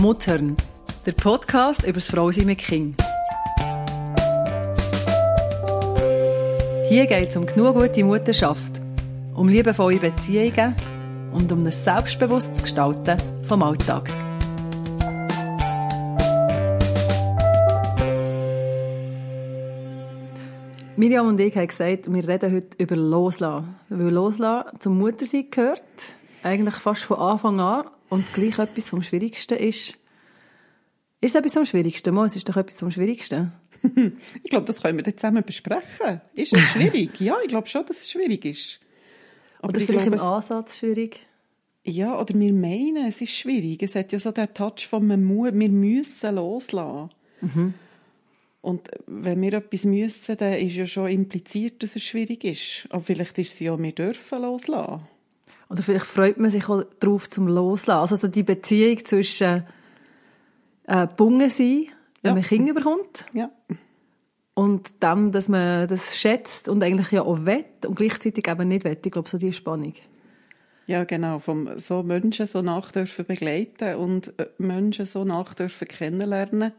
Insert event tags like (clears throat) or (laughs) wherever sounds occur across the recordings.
Muttern, der Podcast über das Frausein mit Kind. Hier geht es um genug gute Mutterschaft, um liebevolle Beziehungen und um ein selbstbewusstes Gestalten vom Alltag. Miriam und ich haben gesagt, wir reden heute über Loslassen. Weil Loslassen zum Muttersein gehört, eigentlich fast von Anfang an und gleich etwas vom Schwierigsten ist. Ist es etwas vom Schwierigsten? Mo, es ist doch etwas vom Schwierigsten. (laughs) ich glaube, das können wir dann zusammen besprechen. Ist es schwierig? ja, ich glaube schon, dass es schwierig ist. Aber oder vielleicht glaube, im Ansatz schwierig? Ja, oder wir meinen, es ist schwierig. Es hat ja so den Touch von wir müssen loslassen. Mhm. Und wenn wir etwas müssen, dann ist ja schon impliziert, dass es schwierig ist. Aber vielleicht ist es ja, wir dürfen loslassen. Oder vielleicht freut man sich auch darauf zum Loslassen. Also die Beziehung zwischen äh, Bungen sein, wenn ja. man Kinder bekommt. Ja. Und dann, dass man das schätzt und eigentlich ja auch wett und gleichzeitig eben nicht wett. Ich glaube, so die Spannung. Ja, genau. Vom so Menschen so nach dürfen begleiten und äh, Menschen so nach dürfen kennenlernen,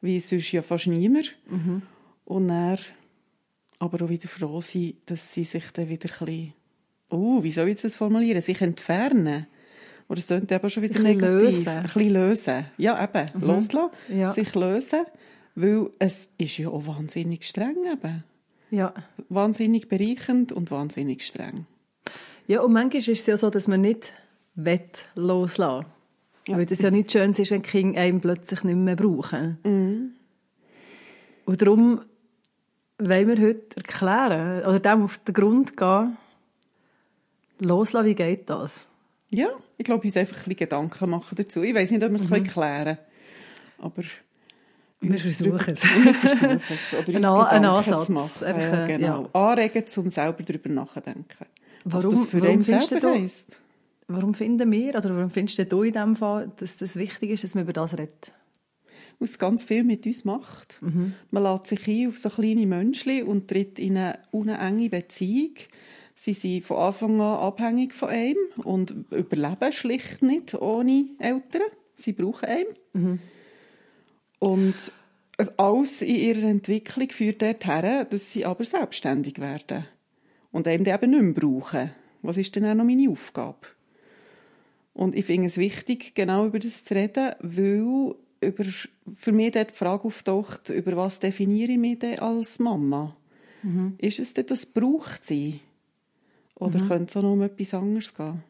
wie sonst ja fast niemand. Mhm. Und dann aber auch wieder froh sein, dass sie sich dann wieder ein bisschen oh, wie soll ich das formulieren, sich entfernen. Oder es klingt eben schon wieder ein negativ. Lösen. Ein bisschen lösen. Ja, eben, mhm. loslassen, ja. sich lösen, weil es ist ja auch wahnsinnig streng eben. Ja. Wahnsinnig bereichend und wahnsinnig streng. Ja, und manchmal ist es ja so, dass man nicht wett loslassen ja. Weil das ja nicht schön ist, wenn die Kinder einen plötzlich nicht mehr brauchen. Mhm. Und darum wollen wir heute erklären, oder dem auf den Grund gehen, Loslassen, wie geht das? Ja, ich glaube, uns einfach ein bisschen Gedanken machen dazu. Ich weiß nicht, ob wir es mhm. klären können, aber wir versuchen es. (laughs) Wir versuchen es. Oder ein, ein Ansatz. Einfach, ja, genau. Ja. Anregen, um selber darüber nachzudenken. Warum, was das für warum selber du, heisst. Warum finden wir, oder warum findest du in diesem Fall, dass das wichtig ist, dass man über das redet? Weil es ganz viel mit uns macht. Mhm. Man lädt sich ein auf so kleine Menschen und tritt in eine unenge Beziehung Sie sind von Anfang an abhängig von einem und überleben schlicht nicht ohne Eltern. Sie brauchen einen. Mhm. Und alles in ihrer Entwicklung führt dorthin, dass sie aber selbstständig werden. Und einem eben nicht mehr brauchen. Was ist denn auch noch meine Aufgabe? Und ich finde es wichtig, genau über das zu reden, weil über, für mich dort die Frage auftaucht, über was definiere ich mich denn als Mama? Mhm. Ist es denn das Braucht sie? Oder mhm. könnte es auch noch um etwas anderes gehen?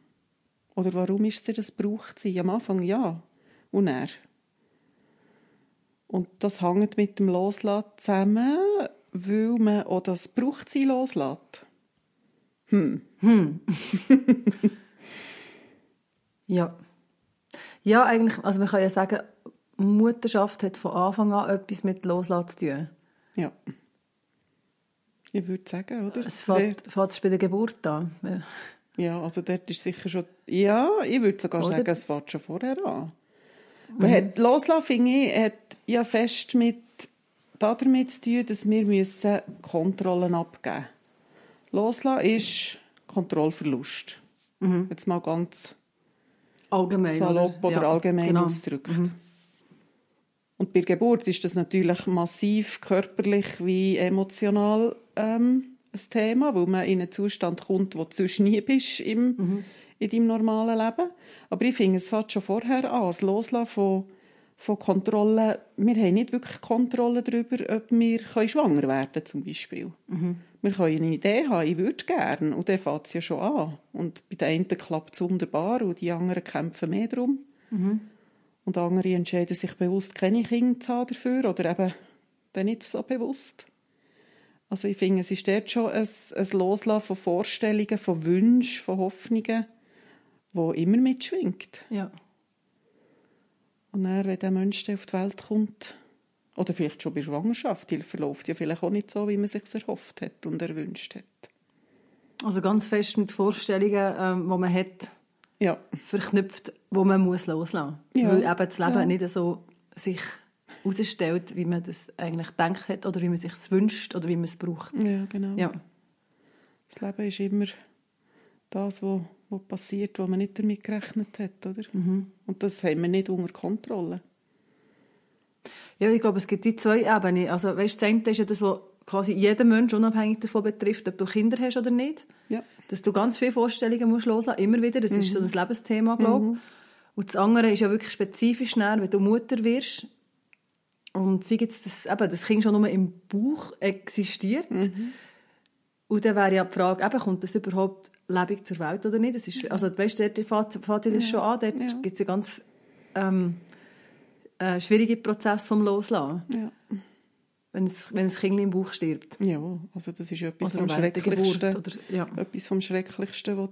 Oder warum ist es das braucht sie? Am Anfang ja. Und er. Und das hängt mit dem Loslassen zusammen, weil man auch das braucht sie loslässt. Hm. Hm. (laughs) ja. Ja, eigentlich, also man kann ja sagen, Mutterschaft hat von Anfang an etwas mit Loslassen zu tun. Ja. Ich würde sagen, oder? Es fängt, fängt bei der Geburt an. Ja. also dort ist sicher schon... Ja, ich würde sogar oder? sagen, es fängt schon vorher an. Mhm. Man hat, loslassen, finde ich, hat ja fest mit, damit zu tun, dass wir müssen Kontrollen abgeben müssen. Loslassen ist Kontrollverlust. Mhm. Jetzt mal ganz allgemein, salopp oder, oder ja, allgemein genau. ausgedrückt. Mhm. Und bei der Geburt ist das natürlich massiv körperlich wie emotional ähm, ein Thema, wo man in einen Zustand kommt, wo du sonst nie bist im, mhm. in deinem normalen Leben. Aber ich finde, es fängt schon vorher an, das Loslassen von, von Kontrollen. Wir haben nicht wirklich Kontrolle darüber, ob wir schwanger werden können, zum Beispiel. Mhm. Wir können eine Idee haben, ich würde gerne, und dann fängt es ja schon an. Und bei den einen klappt es wunderbar und die anderen kämpfen mehr darum. Mhm. Und andere entscheiden sich bewusst, keine Kinder zu haben dafür oder eben dann nicht so bewusst. Also ich finde, es ist dort schon ein, ein Loslassen von Vorstellungen, von Wünschen, von Hoffnungen, wo immer mitschwingt. Ja. Und dann, wenn der Mensch auf die Welt kommt, oder vielleicht schon bei Schwangerschaft, die verläuft ja vielleicht auch nicht so, wie man sich erhofft hat und erwünscht hat. Also ganz fest mit Vorstellungen, ähm, die man hat, ja. verknüpft, wo man muss loslassen muss. Ja. Weil eben das Leben ja. nicht so sich herausstellt, wie man das eigentlich denkt hat oder wie man sich wünscht oder wie man es braucht. Ja, genau. Ja. Das Leben ist immer das, was was passiert, wo man nicht damit gerechnet hat, oder? Mhm. Und das haben wir nicht unter Kontrolle. Ja, ich glaube, es gibt wie zwei Ebenen. Also, weißt, das eine ist ja das, was quasi jeden Mensch unabhängig davon betrifft, ob du Kinder hast oder nicht. Ja. Dass du ganz viele Vorstellungen musst loslassen, immer wieder. Das mhm. ist so ein Lebensthema, glaube ich. Mhm. Und das andere ist ja wirklich spezifisch näher, wenn du Mutter wirst. Und sei jetzt, dass eben, das Kind schon nur im Bauch existiert. Mhm. Und dann wäre ja die Frage, eben, kommt das überhaupt lebendig zur Welt oder nicht? Das ist, also, weißt du, dort fängt, das ja. schon an. Dort ja. gibt es ja ganz ähm, äh, schwierige Prozess vom Loslassen. Ja. Wenn, es, wenn das Kind im Bauch stirbt. Ja, also das ist etwas vom Schrecklichsten, oder, ja. etwas vom Schrecklichsten, was,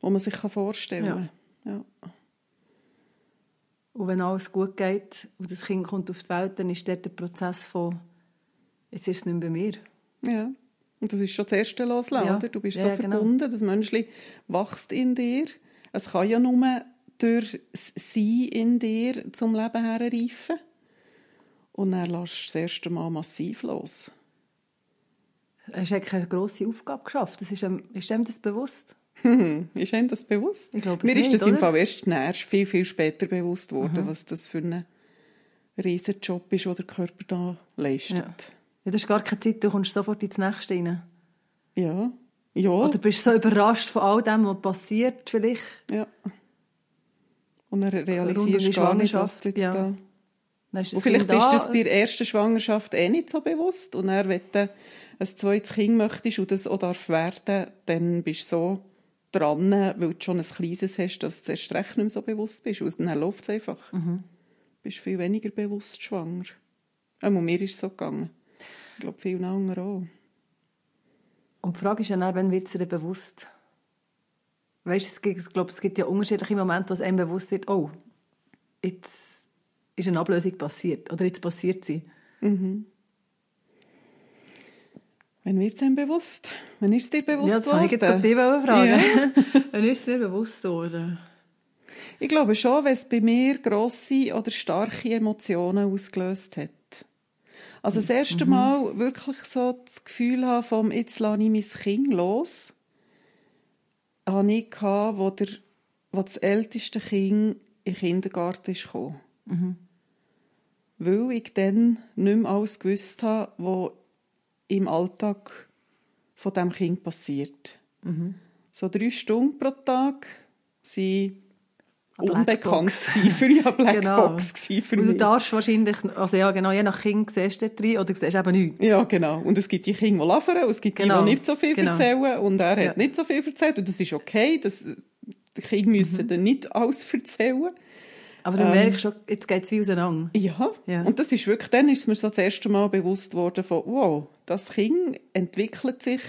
was man sich vorstellen kann. Ja. ja. Und wenn alles gut geht und das Kind kommt auf die Welt, dann ist dort der Prozess von, jetzt ist es nicht mehr bei mir. Ja, und das ist schon das erste Loslassen, ja. oder? Du bist ja, so genau. verbunden, genau. das Menschli wächst in dir. Es kann ja nur durch das Sein in dir zum Leben herreifen. Und dann lässt du das erste Mal massiv los. Hast du eine grosse Aufgabe geschafft? Das ist, einem, ist einem das bewusst? (laughs) ist einem das bewusst? Ich glaube, Mir ist das oder? im Fall erst näherst viel, viel später bewusst worden, mhm. was das für ein Riesenjob ist, den der Körper da leistet. Ja. Ja, das ist gar keine Zeit, du kommst sofort ins Nächste rein. Ja. ja. Oder bist du so überrascht von all dem, was passiert vielleicht. Ja. Und dann realisierst du gar nicht, was jetzt ja. da... Und vielleicht bist du das bei der ersten Schwangerschaft eh nicht so bewusst und dann, wenn du ein zweites Kind möchtest und das auch darf werden, dann bist du so dran, weil du schon ein kleines hast, dass du erst recht nicht mehr so bewusst bist. Und dann läuft es einfach. Mhm. Du bist viel weniger bewusst schwanger. Auch mir ist es so gegangen. Ich glaube, viel anderen auch. Und die Frage ist ja dann, wann wird es dir bewusst? Weißt, ich glaube, es gibt ja unterschiedliche Momente, wo es einem bewusst wird, oh, jetzt ist eine Ablösung passiert oder jetzt passiert sie. Mhm. Wann wird es einem bewusst? Wann ist es dir bewusst ja, das worden? Ich jetzt fragen. Ja. (laughs) Wann ist es dir bewusst worden? Ich glaube schon, wenn es bei mir grosse oder starke Emotionen ausgelöst hat. Also das erste mhm. Mal wirklich so das Gefühl haben, vom jetzt lasse ich mein Kind los, hatte ich, wo, der, wo das älteste Kind in den Kindergarten kam. Mhm. Weil ich dann nicht mehr alles gewusst habe, was im Alltag von diesem Kind passiert. Mhm. So drei Stunden pro Tag sind unbekannt für ja (laughs) Blackbox genau. für mich. Und du darfst wahrscheinlich, also ja genau, je nach Kind siehst du drin oder siehst eben nichts. Ja, genau. Und es gibt die Kinder, die laufen und es gibt genau. die, die nicht so viel genau. erzählen und er ja. hat nicht so viel erzählt und das ist okay, das, die Kinder müssen mhm. dann nicht alles (laughs) erzählen. Aber du ähm, merkst schon, jetzt geht es wie auseinander. Ja. ja, und das ist wirklich, dann ist mir so das erste Mal bewusst worden von, wow, das Kind entwickelt sich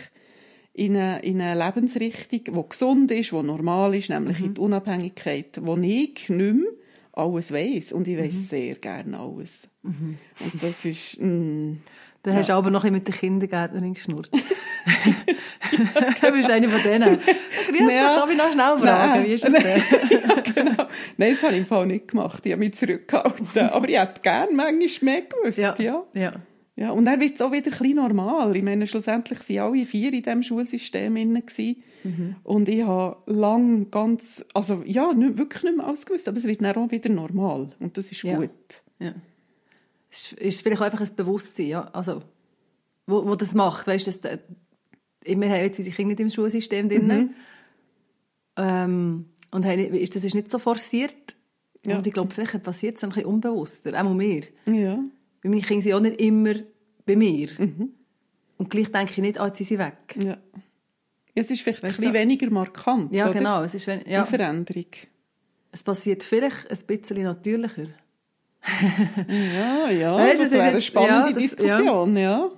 in eine, in eine Lebensrichtung, die gesund ist, die normal ist, nämlich mhm. in die Unabhängigkeit, wo ich nicht mehr alles weiss. Und ich weiss mhm. sehr gerne alles. Mhm. Und das ist... Mm, dann ja. hast du aber noch ein mit der Kindergärtnerin geschnurrt. (laughs) du bist eine von denen. Ja. Darf ich noch schnell fragen, Nein. wie ist das denn? (laughs) ja, genau. Nein, das habe ich im Fall nicht gemacht. Ich habe mich zurückgehalten. Aber ich hätte gerne manchmal mehr gewusst. Ja. ja. ja. Ja, und dann wird es auch wieder ein bisschen normal. Ich meine, schlussendlich waren alle vier in diesem Schulsystem drin. Mhm. Und ich habe lang ganz, also ja, nicht, wirklich nicht mehr ausgewusst, aber es wird dann auch wieder normal. Und das ist ja. gut. Ja. Es ist vielleicht auch einfach ein Bewusstsein, ja, also, wo, wo das macht, weißt du, wir haben jetzt unsere Kinder nicht im Schulsystem drin. Mhm. Ähm, und haben, ist, das ist nicht so forciert. Ja. Und ich glaube, vielleicht passiert es ein bisschen unbewusster, auch mir. Ja. Weil meine Kinder sind auch nicht immer bei mir. Mhm. Und gleich denke ich nicht, ah, jetzt sind sie weg. Ja. Es ist vielleicht weißt ein bisschen weniger markant, Ja, oder? genau. Es ist, ja. Die Veränderung. Es passiert vielleicht ein bisschen natürlicher. ja, ja, weißt, das, das wäre eine spannende ja, das, Diskussion, ja. ja.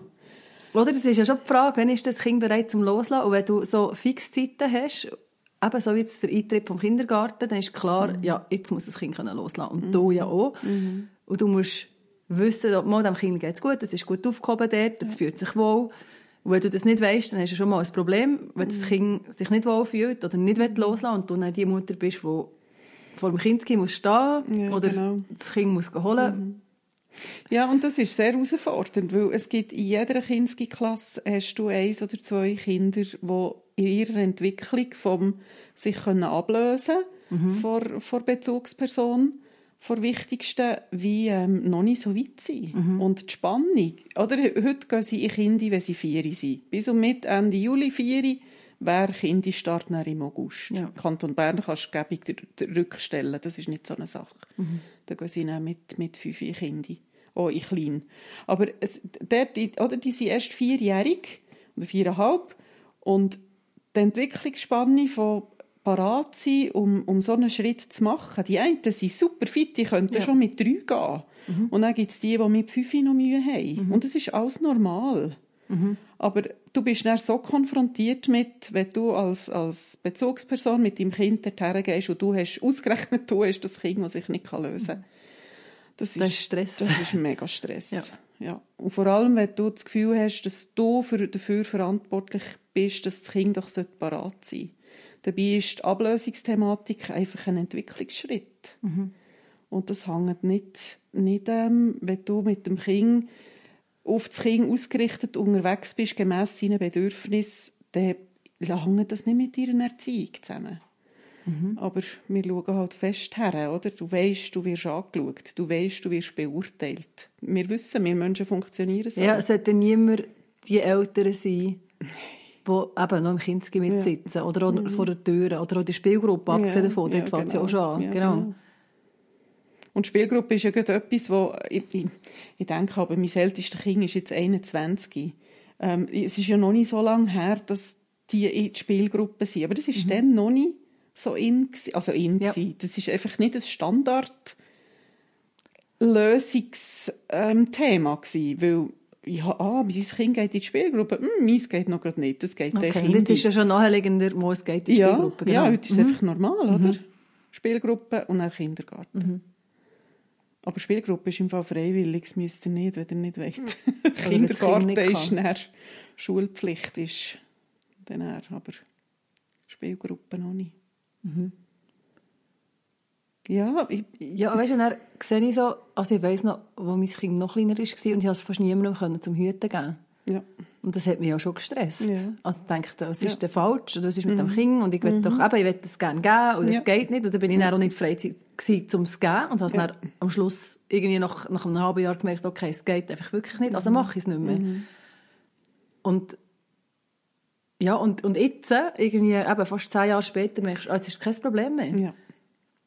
Oder das ist ja schon die Frage, wann ist das Kind bereit zum Loslassen? Und wenn du so Fixzeiten hast, eben so wie jetzt der Eintritt vom Kindergarten, dann ist klar, mhm. ja, jetzt muss das Kind loslassen Und mhm. du ja auch. Mhm. Und du musst wissen, ob mal dem Kind geht es gut, das ist gut aufgehoben dort, das ja. fühlt sich wohl. Und wenn du das nicht weißt, dann hast du schon mal ein Problem, wenn mhm. das Kind sich nicht wohl fühlt oder nicht loslassen will und du dann die Mutter bist, die vor dem Kind stehen muss stehen ja, oder genau. das Kind muss holen. Ja, und das ist sehr herausfordernd, weil es gibt in jeder Kindsklasse hast du eins oder zwei Kinder, die in ihrer Entwicklung vom sich können ablösen mhm. vor, vor Bezugsperson vor Wichtigsten, wie ähm, noch nicht so weit sind. Mhm. Und die Spannung. Oder, heute gehen sie in Kinder, wenn sie vier sind. Bis und mit Ende Juli vier wäre Kinderstart im August. Ja. Kanton Bern kannst du gäbig rückstellen. Das ist nicht so eine Sache. Mhm. Da gehen sie dann mit, mit fünf Kindern. Oh, ich klein. Aber es, der, die, oder, die sind erst vierjährig oder viereinhalb. Und die Entwicklungsspanne von parat sein, um, um so einen Schritt zu machen. Die einen sind super fit, die könnten ja. schon mit drei gehen. Mhm. Und dann gibt es die, die mit fünf noch Mühe haben. Mhm. Und das ist alles normal. Mhm. Aber du bist dann so konfrontiert mit, wenn du als, als Bezugsperson mit deinem Kind dorthin gehst und du hast ausgerechnet, du hast das Kind, das sich nicht lösen kann. Das, das ist, Stress. Das ist mega Stress. (laughs) Ja. ja. Und vor allem, wenn du das Gefühl hast, dass du für, dafür verantwortlich bist, dass das Kind doch parat sein sollte. Dabei ist die Ablösungsthematik einfach ein Entwicklungsschritt. Mhm. Und das hängt nicht, nicht ähm, wenn du mit dem Kind auf das Kind ausgerichtet unterwegs bist, gemäss seinen Bedürfnissen, dann hängt das nicht mit deiner Erziehung zusammen. Mhm. Aber wir schauen halt fest her, oder? Du weißt, du wirst angeschaut. Du weißt, du wirst beurteilt. Wir wissen, wir Menschen funktionieren so. Ja, es sollte niemand die Eltern sein, die eben noch im Kindsgebiet ja. sitzen. Oder mhm. vor der Tür. Oder auch die Spielgruppe, abgesehen ja. davon. Dort ja, fängt genau. auch schon an. Ja, genau. genau. Und Spielgruppe ist ja gerade etwas, wo ich, ich, ich denke, aber mein ältestes Kind ist jetzt 21. Ähm, es ist ja noch nicht so lange her, dass die in die Spielgruppe sind. Aber das ist mhm. dann noch nicht so in, also in ja. Das ist einfach nicht ein Standard Lösungsthema gewesen, weil ja, ah, mein Kind geht in die Spielgruppe, hm, meins geht noch gerade nicht, das geht okay. Kind. Das ist ja schon naheliegender, wo es geht in die ja, Spielgruppe. Genau. Ja, heute ist es mhm. einfach normal, oder? Mhm. Spielgruppe und dann Kindergarten. Mhm. Aber Spielgruppe ist im Fall freiwillig, das müsst ihr nicht, wenn ihr nicht wollt. (laughs) Kindergarten kind ist dann Schulpflicht, ist dann aber Spielgruppe noch nicht. Mhm. Ja, ich, ja, weißt du, dann sehe ich so, also ich weiss noch, wo mein Kind noch kleiner war und ich konnte es fast niemandem zum Hüten geben. Ja. Und das hat mich ja schon gestresst. Ja. Also ich dachte, was ist ja. denn falsch? Oder was ist mit mhm. dem Kind? Und ich will mhm. doch eben, ich will das gerne geben und es ja. geht nicht. Dann bin ich dann auch nicht frei gewesen, um es zu geben. Und habe ja. dann am Schluss irgendwie nach, nach einem halben Jahr gemerkt, okay, es geht einfach wirklich nicht. Also mhm. mache ich es nicht mehr. Mhm. Und ja, und, und jetzt, irgendwie eben fast zehn Jahre später, merkst du, oh, jetzt ist es kein Problem mehr. Ja.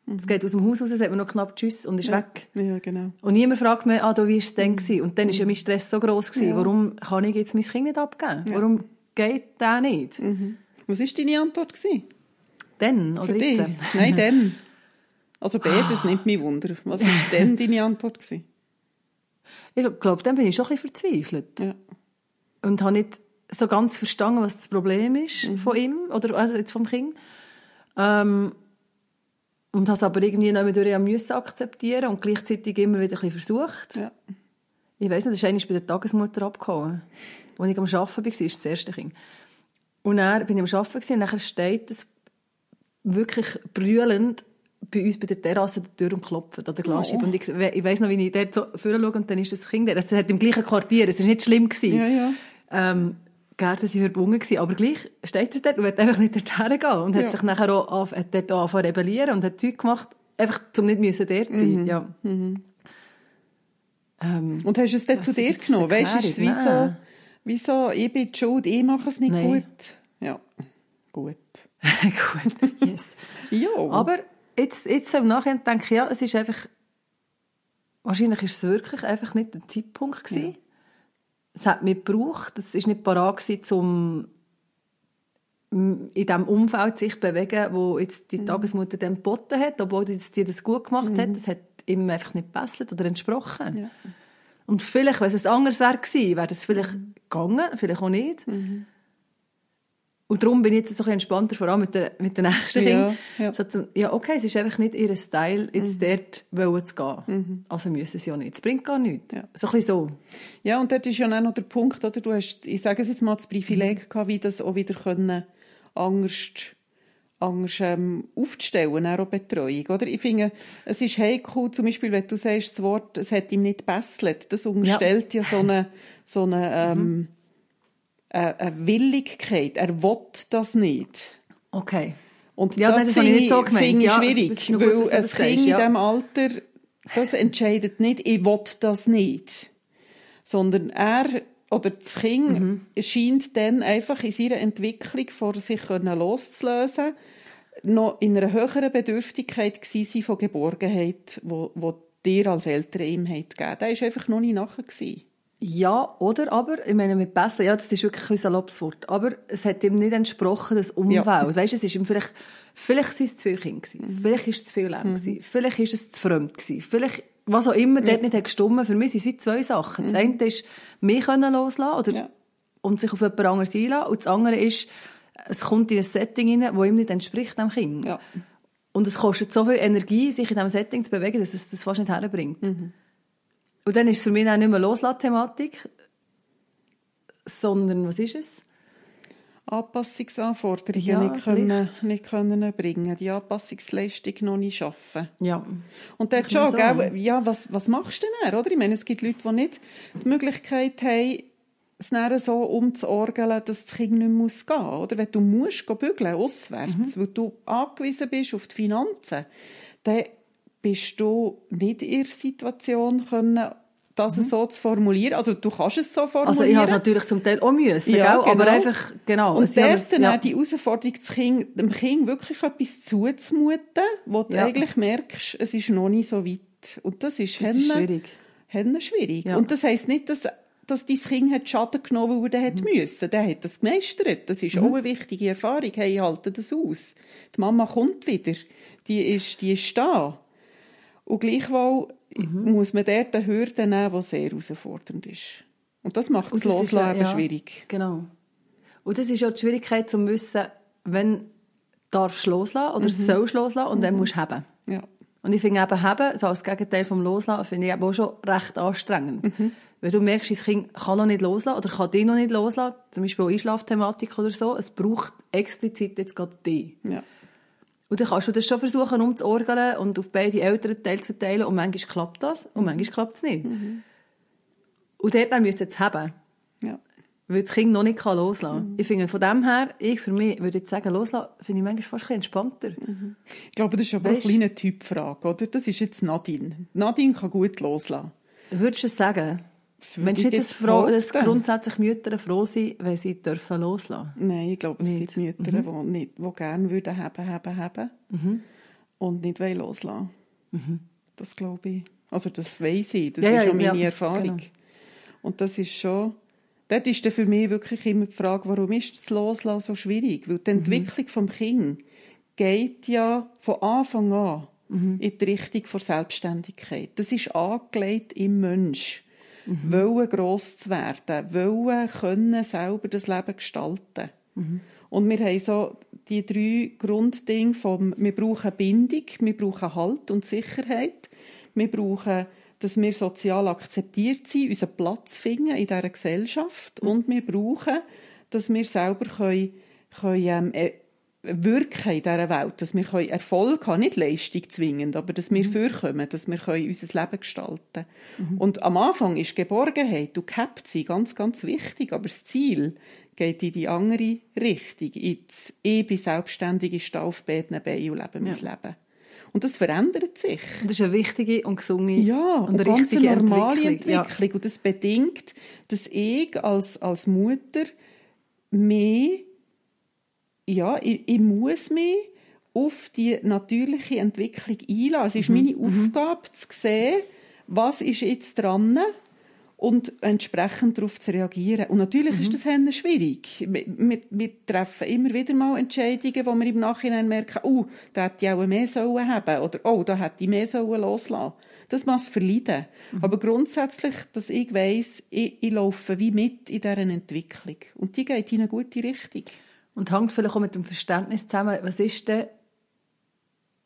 Mhm. Es geht aus dem Haus raus, sagt man noch knapp Tschüss und ist ja. weg. Ja, genau. Und niemand fragt mich, ah, wie war es denn? Mhm. Und dann war ja mein Stress so gross, gewesen, ja. warum kann ich jetzt mein Kind nicht abgeben? Ja. Warum geht der nicht? Mhm. Was war deine Antwort? Gewesen? Dann oder jetzt? Nein, (laughs) dann. Also beides nimmt mich Wunder. Was war (laughs) denn deine Antwort? Gewesen? Ich glaube, dann bin ich schon ein bisschen verzweifelt. Ja. Und habe nicht so ganz verstanden, was das Problem ist mhm. von ihm oder also jetzt vom Kind. Ähm, und habe es aber irgendwie noch durch müssen akzeptieren und gleichzeitig immer wieder ein bisschen versucht. Ja. Ich weiß nicht, das ist eigentlich bei der Tagesmutter abgekommen. Als ich am Arbeiten war, war das erste Kind. Und dann bin ich am Arbeiten und dann steht es wirklich brüllend bei uns bei der Terrasse der Tür und klopft an der Glasscheibe. Oh. Und ich, ich weiss noch, wie ich dort so schaue und dann ist das Kind da. Es hat im gleichen Quartier, es war nicht schlimm. Gewesen. Ja, ja. Ähm, Gärten waren verbunden gewesen, aber gleich steht es dort und will einfach nicht dorthin gehen und ja. hat sich nachher auch auf, hat dort auch angefangen rebellieren und hat Zeug gemacht, einfach um nicht müssen dort zu sein. Mhm. Ja. Mhm. Ähm, und hast du es dann zu dir genommen? Weißt du, ist es wie so, wie so, ich bin die schuld, ich mache es nicht Nein. gut? Ja, gut. (laughs) gut, yes. (laughs) ja. Aber jetzt, jetzt im Nachhinein denke ich, ja, es ist einfach, wahrscheinlich ist es wirklich einfach nicht der Zeitpunkt gewesen. Ja es hat mich gebraucht. Es war nicht parat um in dem Umfeld sich zu bewegen, wo jetzt die mhm. Tagesmutter dem geboten hat, obwohl die das gut gemacht mhm. hat. Das hat ihm einfach nicht gepasst oder entsprochen. Ja. Und vielleicht, wenn es anders wäre wäre das vielleicht mhm. gegangen, vielleicht auch nicht. Mhm. Und darum bin ich jetzt so ein bisschen entspannter, vor allem mit den, mit den nächsten ja, ja. So, ja, okay, es ist einfach nicht ihr Style, jetzt mhm. dort zu gehen. Mhm. Also müssen sie ja nicht. Es bringt gar nichts. Ja. So ein bisschen so. Ja, und dort ist ja auch noch der Punkt, oder? Du hast, ich sage es jetzt mal, das Privileg mhm. gehabt, wie das auch wieder können, Angst, Angst ähm, aufzustellen, auch Betreuung, oder? Ich finde, es ist heikel, zum Beispiel, wenn du sagst, das Wort, es hat ihm nicht gebesselt, das unterstellt ja, ja so eine, so eine, (laughs) ähm, eine, eine Willigkeit. Er will das nicht. Okay. Und Ja, das, nein, das habe ich finde nicht so gemeint. finde Ja, schwierig, gut, weil ein Kind sagst, in ja. diesem Alter, das entscheidet nicht, ich will das nicht, sondern er oder das Kind Mhm. scheint dann einfach in seiner Entwicklung vor sich können loszulösen, noch in einer höheren Bedürftigkeit gewesen von Geborgenheit, wo, wo dir als Eltern ihm hat gegeben. Der war einfach noch nicht nachher. Gewesen. Ja, oder aber, ich meine, mit besser, ja, das ist wirklich ein saloppes Wort, aber es hat ihm nicht entsprochen, das Umfeld. Ja. Weißt, es ist ihm vielleicht, vielleicht sind es zu viele Kinder gewesen, vielleicht ist es zu viel Lärm gewesen, vielleicht ist es zu fremd gewesen, vielleicht, was auch immer dort nicht hat gestummen. Für mich sind es wie zwei Sachen. Das eine ist, mich können loslassen, oder, Ja. und sich auf jemand anderes einlassen, und das andere ist, es kommt in ein Setting rein, das ihm nicht entspricht, dem Kind. Ja. Und es kostet so viel Energie, sich in diesem Setting zu bewegen, dass es das fast nicht herbringt. Und dann ist es für mich auch nicht mehr Loslass-Thematik, sondern, was ist es? Anpassungsanforderungen Ja, nicht, können, nicht können bringen, die Anpassungsleistung noch nicht schaffen. Ja. Und dort man schon, sagen. gell, ja, was, was machst du denn dann, oder? Ich meine, es gibt Leute, die nicht die Möglichkeit haben, es dann so umzuorgeln, dass das Kind nicht mehr muss gehen muss. Oder wenn du musst gehen bügeln, auswärts, weil du angewiesen bist auf die Finanzen, dann bist du nicht in der Situation, können, das so zu formulieren. Also du kannst es so formulieren. Also ich habe es natürlich zum Teil auch müssen, Ja, gell? aber genau. einfach, genau. Und dort dann ja. die Herausforderung, kind, dem Kind wirklich etwas zuzumuten, wo du Ja. eigentlich merkst, es ist noch nicht so weit. Und das ist, Das ist schwierig. schwierig. Ja. Und das heisst nicht, dass, dass dein Kind hat Schaden genommen weil er hat Mhm. müssen. Der hat das gemeistert. Das ist auch eine wichtige Erfahrung. Hey, ich halte das aus. Die Mama kommt wieder. Die ist, die ist da. Und gleichwohl Mhm. muss man dort eine Hürde nehmen, die sehr herausfordernd ist. Und das macht das das Loslassen ja- schwierig. Genau. Und das ist auch die Schwierigkeit, zu wissen, wenn darfst du loslassen oder sollst du loslassen und dann musst du haben. Ja. Und ich finde eben haben, so als Gegenteil vom Loslassen, finde ich eben auch schon recht anstrengend. Wenn du merkst, dein Kind kann noch nicht loslassen oder kann dich noch nicht loslassen, zum Beispiel auch Einschlafthematik oder so, es braucht explizit jetzt gerade dich. Ja. Und dann kannst du das schon versuchen, umzuorgeln und auf beide Elternteile zu verteilen. Und manchmal klappt das und manchmal klappt es nicht. Und dort dann müsst ihr es haben. Ja. Weil das Kind noch nicht kann loslassen kann. Ich finde, von dem her, ich für mich würde jetzt sagen, loslassen, finde ich manchmal fast ein bisschen entspannter. Ich glaube, das ist aber Weisst- eine kleine Typfrage, oder? Das ist jetzt Nadine. Nadine kann gut loslassen. Würdest du es sagen? Meinst du nicht, dass, froh, dass grundsätzlich Mütter froh sind, wenn sie dürfen loslassen Nein, ich glaube, es Nicht. gibt Mütter, die, nicht, die gerne würden haben, haben, haben und nicht wollen loslassen Das glaube ich. Also das weiss ich, das Ja, ist ja, schon meine ja, Erfahrung. genau. Und das ist schon... Dort ist dann für mich wirklich immer die Frage, warum ist das Loslassen so schwierig? Weil die Mhm. Entwicklung vom Kind geht ja von Anfang an Mhm. in die Richtung von Selbstständigkeit. Das ist angelegt im Mensch. Mhm. Wollen gross zu werden, wollen können selber das Leben gestalten. Mhm. Und wir haben so die drei Grunddinge vom, wir brauchen Bindung, wir brauchen Halt und Sicherheit, wir brauchen, dass wir sozial akzeptiert sind, unseren Platz finden in dieser Gesellschaft und wir brauchen, dass wir selber können, können, ähm, äh, wirken in dieser Welt, dass wir Erfolg haben, nicht Leistung zwingend, aber dass wir vorkommen, dass wir unser Leben gestalten Und am Anfang ist Geborgenheit und gehabt sein ganz, ganz wichtig, aber das Ziel geht in die andere Richtung. Ins Ich bin selbstständig, ich stehe auf beiden Beinen und lebe mein Leben. Und das verändert sich. Und das ist eine wichtige und gesunde Ja, und und ganz richtige normale Entwicklung. Entwicklung. Und das bedingt, dass ich als, als Mutter mehr, ja, ich, ich muss mich auf die natürliche Entwicklung einlassen. Es ist Mhm, meine Aufgabe, zu sehen, was ist jetzt dran und entsprechend darauf zu reagieren. Und natürlich Mhm. ist das Hennen schwierig. Wir, wir, wir treffen immer wieder mal Entscheidungen, wo wir im Nachhinein merken, oh, da hätte ich auch mehr sollen haben oder oh, da hätte ich mehr sollen loslassen. Das muss verleiden. Mhm. Aber grundsätzlich, dass ich weiss, ich, ich laufe wie mit in dieser Entwicklung. Und die geht in eine gute Richtung. Und hängt vielleicht auch mit dem Verständnis zusammen, was ist denn,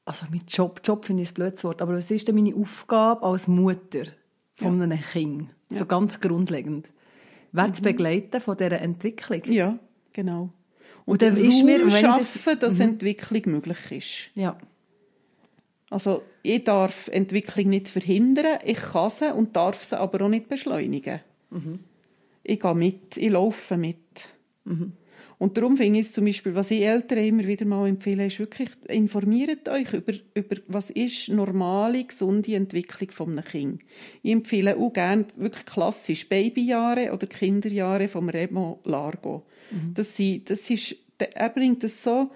also mein Job, Job finde ich ein blödes Wort, aber was ist denn meine Aufgabe als Mutter von einem Kind? So ganz grundlegend. Wer zu begleiten von dieser Entwicklung. Ja, genau. Und dann ist mir, wenn ich das- schaffen, dass Entwicklung möglich ist. Ja. Also ich darf Entwicklung nicht verhindern, ich kann sie und darf sie aber auch nicht beschleunigen. Ich gehe mit, ich laufe mit. Mhm. Und darum finde ich es zum Beispiel, was ich Eltern immer wieder mal empfehle, ist wirklich, informiert euch über, über was ist normale, gesunde Entwicklung von einem Kind. Ich empfehle auch gerne wirklich klassisch Babyjahre oder Kinderjahre vom Remo Largo. Mhm. Das, sind, das ist, er bringt das so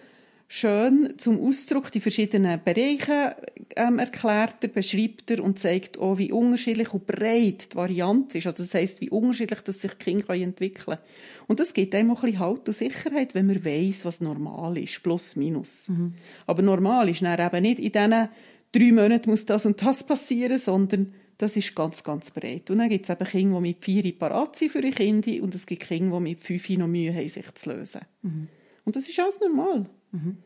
schön zum Ausdruck die verschiedenen Bereiche ähm, erklärt er, beschreibt er und zeigt auch, wie unterschiedlich und breit die Varianz ist. Also das heisst, wie unterschiedlich das sich Kinder entwickeln können. Und das gibt einem auch ein bisschen Halt und Sicherheit, wenn man weiss, was normal ist, plus minus. Mhm. Aber normal ist dann eben nicht in diesen drei Monaten muss das und das passieren, sondern das ist ganz, ganz breit. Und dann gibt es eben Kinder, die mit vier parat sind für ihre Kinder und es gibt Kinder, die mit fünf noch Mühe haben, sich zu lösen. Mhm. Und das ist alles normal. Mhm.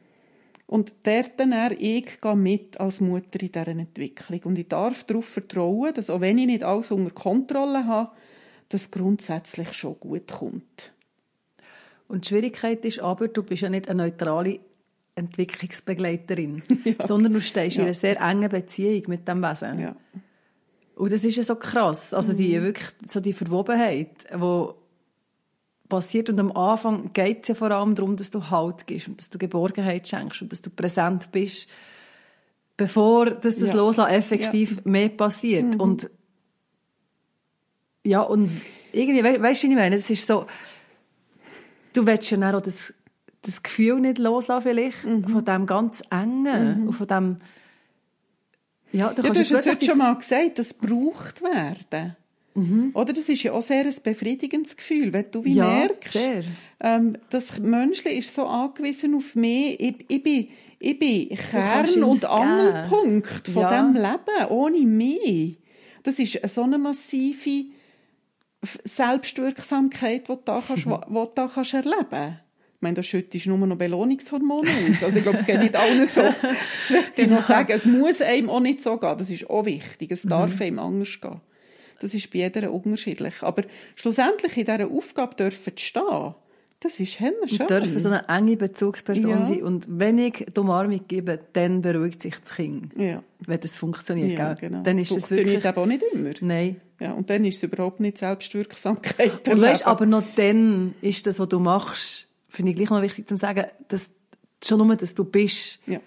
Und dort dann ich gehe mit als Mutter in dieser Entwicklung. Und ich darf darauf vertrauen, dass auch wenn ich nicht alles unter Kontrolle habe, das grundsätzlich schon gut kommt. Und die Schwierigkeit ist aber, du bist ja nicht eine neutrale Entwicklungsbegleiterin, (laughs) ja. sondern du stehst ja. in einer sehr engen Beziehung mit dem Wesen. Ja. Und das ist ja so krass, also die mhm. wirklich so die Verwobenheit, wo passiert. Und am Anfang geht es ja vor allem darum, dass du Halt gibst und dass du Geborgenheit schenkst und dass du präsent bist, bevor dass das ja. Loslassen effektiv ja. mehr passiert. Mhm. Und ja, und irgendwie, we weißt du, wie ich meine? Es ist so, du willst ja auch das, das Gefühl nicht loslassen vielleicht, mhm. von dem ganz Engen mhm. und von dem, ja, du, ja, du hast es heute schon mal gesagt, das braucht werden. Mhm. Oder das ist ja auch sehr ein befriedigendes Gefühl, wenn du wie ja, merkst. Ähm, das Menschliche ist so angewiesen auf mich. Ich, ich bin, ich bin Kern und Angelpunkt von ja. diesem Leben, ohne mich. Das ist so eine massive Selbstwirksamkeit, die du da, kannst, (laughs) die du da kannst erleben kannst. Ich meine, da schüttest nur noch Belohnungshormone aus. Also ich glaube, es geht nicht allen so. Das (laughs) möchte ich genau. noch sagen. Es muss einem auch nicht so gehen. Das ist auch wichtig. Es darf mhm. einem anders gehen. Das ist bei jeder unterschiedlich. Aber schlussendlich in dieser Aufgabe dürfen stehen, das ist schön. Dürfen so eine enge Bezugsperson ja. sein. Und wenn ich die Umarmung gebe, dann beruhigt sich das Kind. Ja. Wenn das funktioniert. Ja, genau. Dann ist funktioniert das wirklich... aber auch nicht immer. Nein. Ja, und dann ist es überhaupt nicht Selbstwirksamkeit. Und weißt, aber noch dann ist das, was du machst, finde ich gleich noch wichtig zu sagen, dass schon nur, dass du bist. Ja.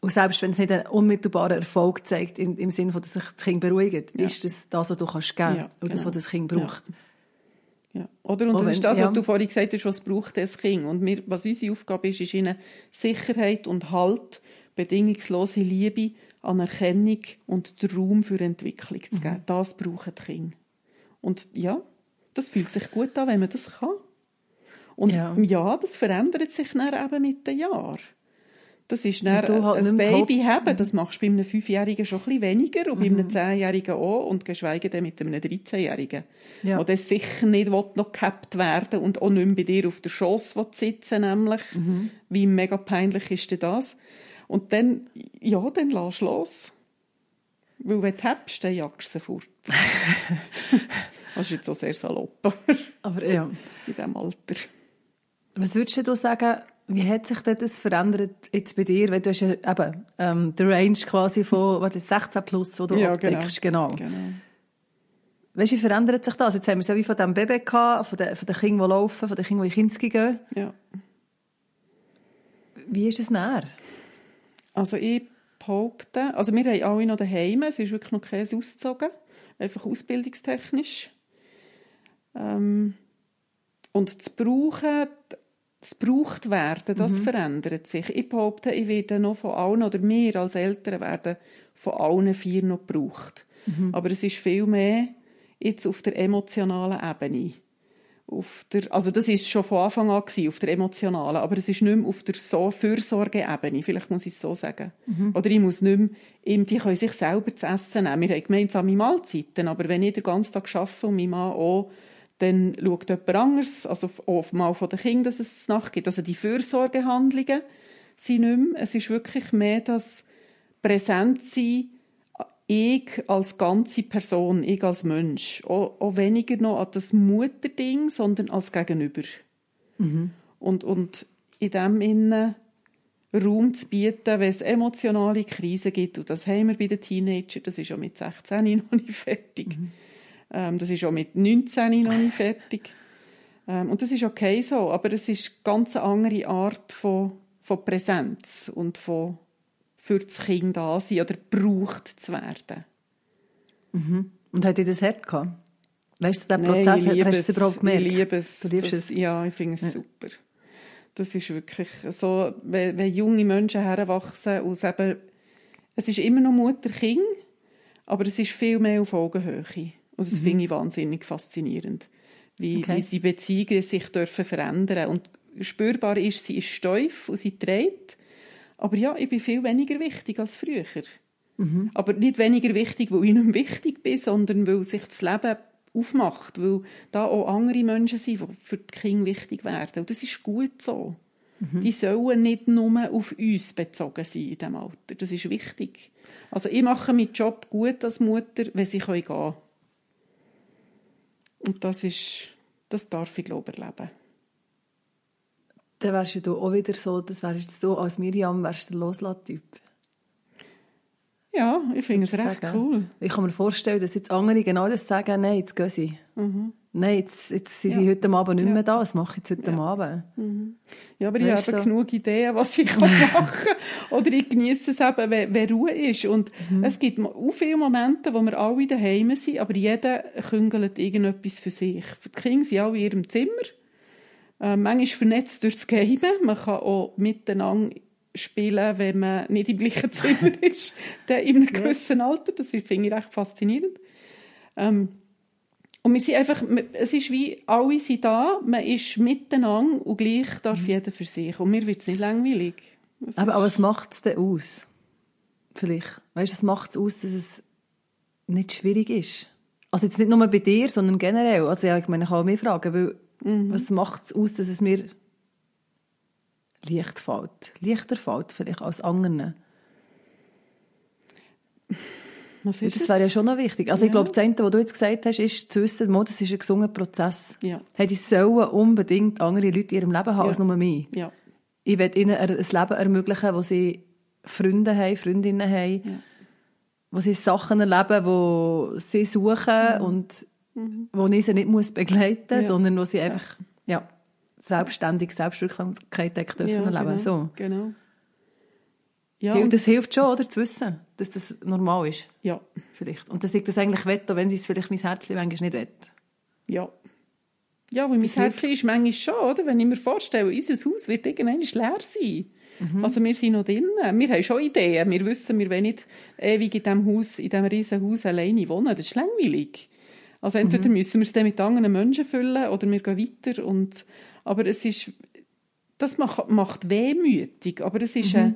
Und selbst wenn es nicht einen unmittelbaren Erfolg zeigt, im, im Sinne von, dass sich das Kind beruhigt, ja. ist das das, was du kannst geben kannst. Ja, und das, genau. was das Kind braucht. Ja. Ja. Oder? Und, und das ist das, was du vorhin gesagt hast, was braucht das Kind. Und wir, was unsere Aufgabe ist, ist ihnen Sicherheit und Halt, bedingungslose Liebe, Anerkennung und den Raum für Entwicklung zu geben. Mhm. Das brauchen die Kinder. Und ja, das fühlt sich gut an, wenn man das kann. Und ja, ja das verändert sich dann eben mit den Jahren. Das ist dann halt ein Baby haben, das machst du bei einem Fünfjährigen schon ein bisschen weniger und mhm. bei einem mhm. Zehnjährigen auch und geschweige denn mit einem 13-Jährigen. Ja. Der sicher nicht noch gehabt werden und auch nicht mehr bei dir auf der Schoss sitzen nämlich. Mhm. Wie mega peinlich ist denn das? Und dann, ja, dann lass los. Weil wenn du hebst, dann jagst du sie fort. (laughs) das ist jetzt auch sehr salopp. Aber ja. In diesem Alter. Was würdest du sagen, wie hat sich das verändert jetzt bei dir? Weil du hast ja eben ähm, der Range quasi von was ist 16 plus oder ja, abdeckst. Genau. genau. genau. Weißt wie verändert sich das? Jetzt haben wir es ja wie von dem Baby gehabt, von den, von den Kindern, die laufen, von den Kindern, die in Kinski gehen. Ja. Wie ist es näher? Also ich behaupte, also wir haben alle noch daheim, es ist wirklich noch kein ausgezogen, einfach ausbildungstechnisch. Ähm, und zu brauchen, das braucht werden, das mhm. verändert sich. Ich behaupte, ich werde noch von allen, oder wir als Eltern werden von allen vier noch gebraucht. Mhm. Aber es ist viel mehr jetzt auf der emotionalen Ebene. Auf der, also das ist schon von Anfang an gewesen, auf der emotionalen, aber es ist nicht mehr auf der so Fürsorgeebene, vielleicht muss ich es so sagen. Mhm. Oder ich muss nicht mehr, die können sich selber zu essen nehmen. Wir haben gemeinsame Mahlzeiten, aber wenn ich den ganzen Tag arbeite und mein Mann auch dann schaut jemand anderes, also auch mal von den Kindern, dass es nachgeht. Also die Fürsorgehandlungen sind nicht mehr. Es ist wirklich mehr das Präsentsein, ich als ganze Person, ich als Mensch. Auch, auch weniger noch an das Mutterding, sondern als Gegenüber. Mhm. Und, und in dem Innen Raum zu bieten, wenn es emotionale Krisen gibt. Und das haben wir bei den Teenagern, das ist ja mit 16 noch nicht fertig. Mhm. Ähm, das ist auch mit 19 noch nicht fertig. Ähm, und das ist okay so, aber es ist eine ganz andere Art von, von Präsenz und von für das Kind da sein oder gebraucht zu werden. Mhm. Und hat dir das hart gehabt? Weißt du, den Prozess, Nein, hast du überhaupt gemerkt? Ich liebe es. Du liebst das, es? Ja, ich finde es ja. super. Das ist wirklich so, wenn, wenn junge Menschen heranwachsen aus eben, es ist immer noch Mutter-Kind, aber es ist viel mehr auf Augenhöhe. Und das mhm. finde ich wahnsinnig faszinierend. Wie, okay. wie die Beziehungen sich dürfen verändern. Und spürbar ist, sie ist steif und sie trägt. Aber ja, ich bin viel weniger wichtig als früher. Mhm. Aber nicht weniger wichtig, weil ich nicht wichtig bin, sondern weil sich das Leben aufmacht, weil da auch andere Menschen sind, die für die Kinder wichtig werden. Und das ist gut so. Mhm. Die sollen nicht nur auf uns bezogen sein in diesem Alter. Das ist wichtig. Also ich mache meinen Job gut als Mutter, wenn sie gehen können. Und das ist, das darf ich glaube erleben. Dann wärst du auch wieder so, das wärst du als Miriam, wärst der Loslass-Typ. Ja, ich finde es recht sagen. cool. Ich kann mir vorstellen, dass jetzt andere genau das sagen, nein, jetzt gehen sie. Mhm. Nein, jetzt, jetzt sind ja. sie heute Abend nicht mehr da, was mache ich jetzt heute ja. Abend? Mhm. Ja, aber weißt ich habe so? genug Ideen, was ich (laughs) machen kann. Oder ich genieße es eben, wenn, wenn Ruhe ist. Und mhm. es gibt auch viele Momente, wo wir alle daheim sind, aber jeder küngelt irgendetwas für sich. Die Kinder sind alle in ihrem Zimmer. Äh, manchmal vernetzt durch das Game. Man kann auch miteinander spielen, wenn man nicht im gleichen Zimmer (laughs) ist, dann in einem gewissen Alter. Das finde ich recht faszinierend. Ähm, und wir sind einfach, es ist wie, alle sind da, man ist miteinander und gleich darf mhm. jeder für sich. Und mir wird es nicht langweilig. Aber, aber was macht es denn aus? Vielleicht. Weißt du, was macht es aus, dass es nicht schwierig ist? Also jetzt nicht nur bei dir, sondern generell. Also ja, ich meine, ich kann auch mich fragen, weil mhm. was macht es aus, dass es mir Licht fällt. Lichter fällt vielleicht als anderen. Das wäre ja schon noch wichtig. Also ja. ich glaube, das eine, was du jetzt gesagt hast, ist zu wissen, das ist ein gesunder Prozess. Ja. Hey, sollen unbedingt andere Leute in ihrem Leben haben ja. als nur mich. Ja. Ich will ihnen ein Leben ermöglichen, wo sie Freunde haben, Freundinnen haben, ja. wo sie Sachen erleben, wo sie suchen mhm. und mhm. wo ich sie nicht muss begleiten muss, sondern wo sie einfach, ja selbstständig Selbstwirksamkeit dürfen ja, erleben. Genau, so. genau. Ja, das hilft schon, oder, zu wissen, dass das normal ist. Ja. Vielleicht. Und dass ich das eigentlich wette, wenn sie es vielleicht mein Herz manchmal nicht wett. Ja. Ja, weil mein Herz ist manchmal schon, oder? Wenn ich mir vorstelle, unser Haus wird irgendwann leer sein. Mhm. Also wir sind noch drinnen. Wir haben schon Ideen. Wir wissen, wir wollen nicht ewig in diesem Haus, in diesem riesen Haus alleine wohnen. Das ist langweilig. Also entweder mhm. müssen wir es dann mit anderen Menschen füllen oder wir gehen weiter und aber es ist, das macht, macht wehmütig, aber es ist mhm. eine,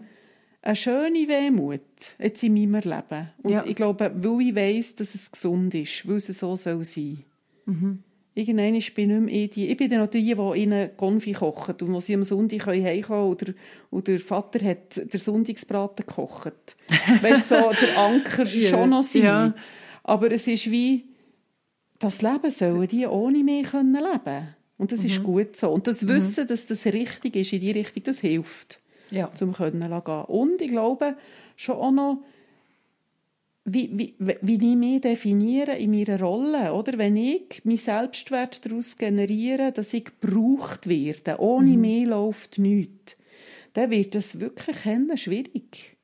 eine schöne Wehmut jetzt in meinem Leben. Und ja. ich glaube, weil ich weiss, dass es gesund ist, weil es so soll sein. Mhm. Irgendwann bin ich nicht mehr die, ich bin dann noch die, die ihnen Konfi kochen und wo sie am Sonntag heimkommen können oder, oder der Vater hat den Sonntagsbraten gekocht. (laughs) weißt du, so der Anker ja. schon noch sein. Ja. Aber es ist wie, das Leben sollen die ohne mich leben können. Und das mhm. ist gut so. Und das mhm. Wissen, dass das richtig ist, in die Richtung, das hilft, ja. zum können gehen. Und ich glaube schon auch noch, wie, wie, wie ich mich definiere in meiner Rolle, oder? Wenn ich meinen Selbstwert daraus generiere, dass ich gebraucht werde, ohne mhm. mich läuft nichts, dann wird das wirklich schwierig.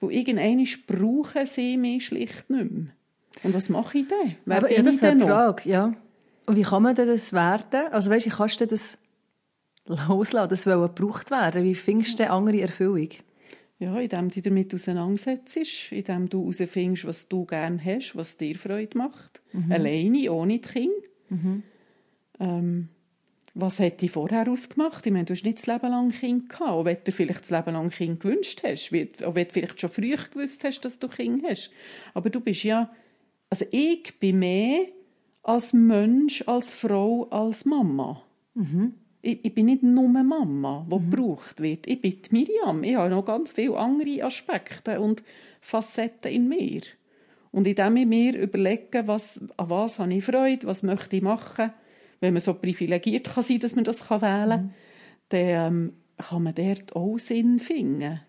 Wo irgendwann brauchen sie mich schlicht nicht mehr. Und was mache ich dann? Wer Aber ja, das ist eine Frage, ja. Und wie kann man denn das werden? Also weißt, wie kannst du das loslassen, das wollen gebraucht werden? Wie findest du eine andere Erfüllung? Ja, indem du dich damit auseinandersetzt, indem du herausfindest, was du gerne hast, was dir Freude macht. Mhm. Alleine, ohne die Kinder. Mhm. Ähm, was hat dich vorher ausgemacht? Ich meine, du hast nicht das Leben lang Kind gehabt, auch wenn du vielleicht das Leben lang Kind gewünscht hast, auch wenn du vielleicht schon früh gewusst hast, dass du Kind hast. Aber du bist ja, also ich bin mehr als Mensch, als Frau, als Mama. Mhm. Ich, ich, bin nicht nur Mama, die mhm. gebraucht wird. Ich bin Miriam. Ich habe noch ganz viele andere Aspekte und Facetten in mir. Und indem ich mir überlege, was, an was habe ich Freude, was möchte ich machen, wenn man so privilegiert kann sein, dass man das wählen kann, mhm. dann ähm, kann man dort auch Sinn finden.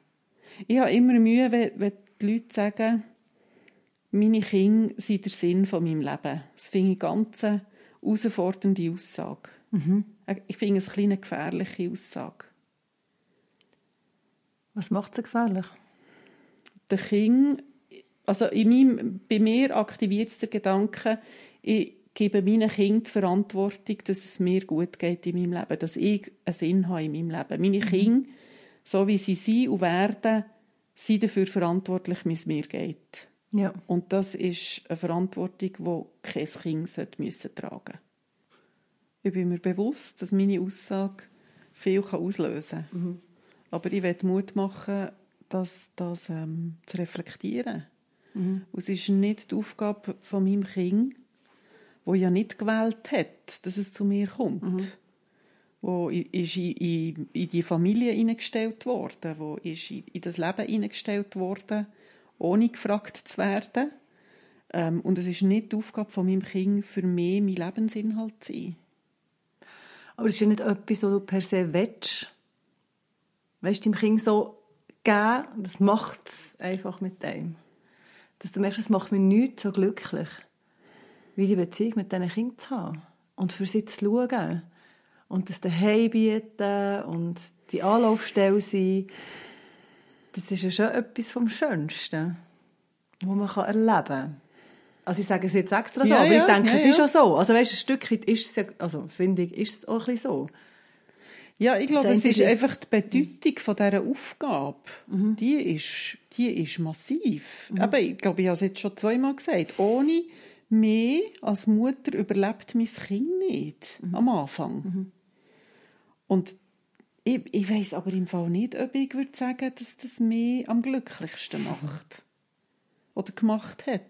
Ich habe immer Mühe, wenn, wenn die Leute sagen, meine Kinder sind der Sinn von meinem Leben. Das finde ich eine ganz herausfordernde Aussage. Mhm. Ich finde es eine gefährliche Aussage. Was macht sie gefährlich? Der Kind, also in meinem, bei mir aktiviert es den Gedanken, ich gebe meinen Kindern die Verantwortung, dass es mir gut geht in meinem Leben, dass ich einen Sinn habe in meinem Leben. Meine mhm. Kinder, so wie sie sind und werden, sind dafür verantwortlich, wie es mir geht. Ja. Und das ist eine Verantwortung, die kein Kind tragen müssen Ich bin mir bewusst, dass meine Aussage viel auslösen kann. Mhm. Aber ich will Mut machen, das, das ähm, zu reflektieren. Mhm. Und es ist nicht die Aufgabe von meinem Kind, wo ja nicht gewählt hat, dass es zu mir kommt. Mhm. Wo ist in, in, in die Familie hineingestellt worden, wo ist in, in das Leben hineingestellt worden, ohne gefragt zu werden. Ähm, und es ist nicht die Aufgabe von meinem Kind, für mich mein Lebensinhalt zu sein. Aber es ist ja nicht etwas, was du per se willst. Weißt du, dem Kind so geben, das macht es einfach mit dem. Dass du merkst, es macht mich nicht so glücklich, wie die Beziehung mit diesen Kindern zu haben. Und für sie zu schauen. Und das daheim bieten und die Anlaufstelle sein. Das ist ja schon etwas vom Schönsten, was man erleben kann. Also ich sage es jetzt extra so, ja, aber ja, ich denke, ja, es ist auch so. Also weißt, ein Stück weit ist es ja, also finde ich, ist es auch ein bisschen so. Ja, ich glaube, es ist einfach die Bedeutung von dieser Aufgabe, mhm. die, ist, die ist massiv. Mhm. Aber ich glaube, ich habe es jetzt schon zweimal gesagt. Ohne mich als Mutter überlebt mein Kind nicht mhm. am Anfang. Mhm. Und ich, ich weiß aber im Fall nicht, ob ich würde sagen, dass das mich am glücklichsten macht. Oder gemacht hat.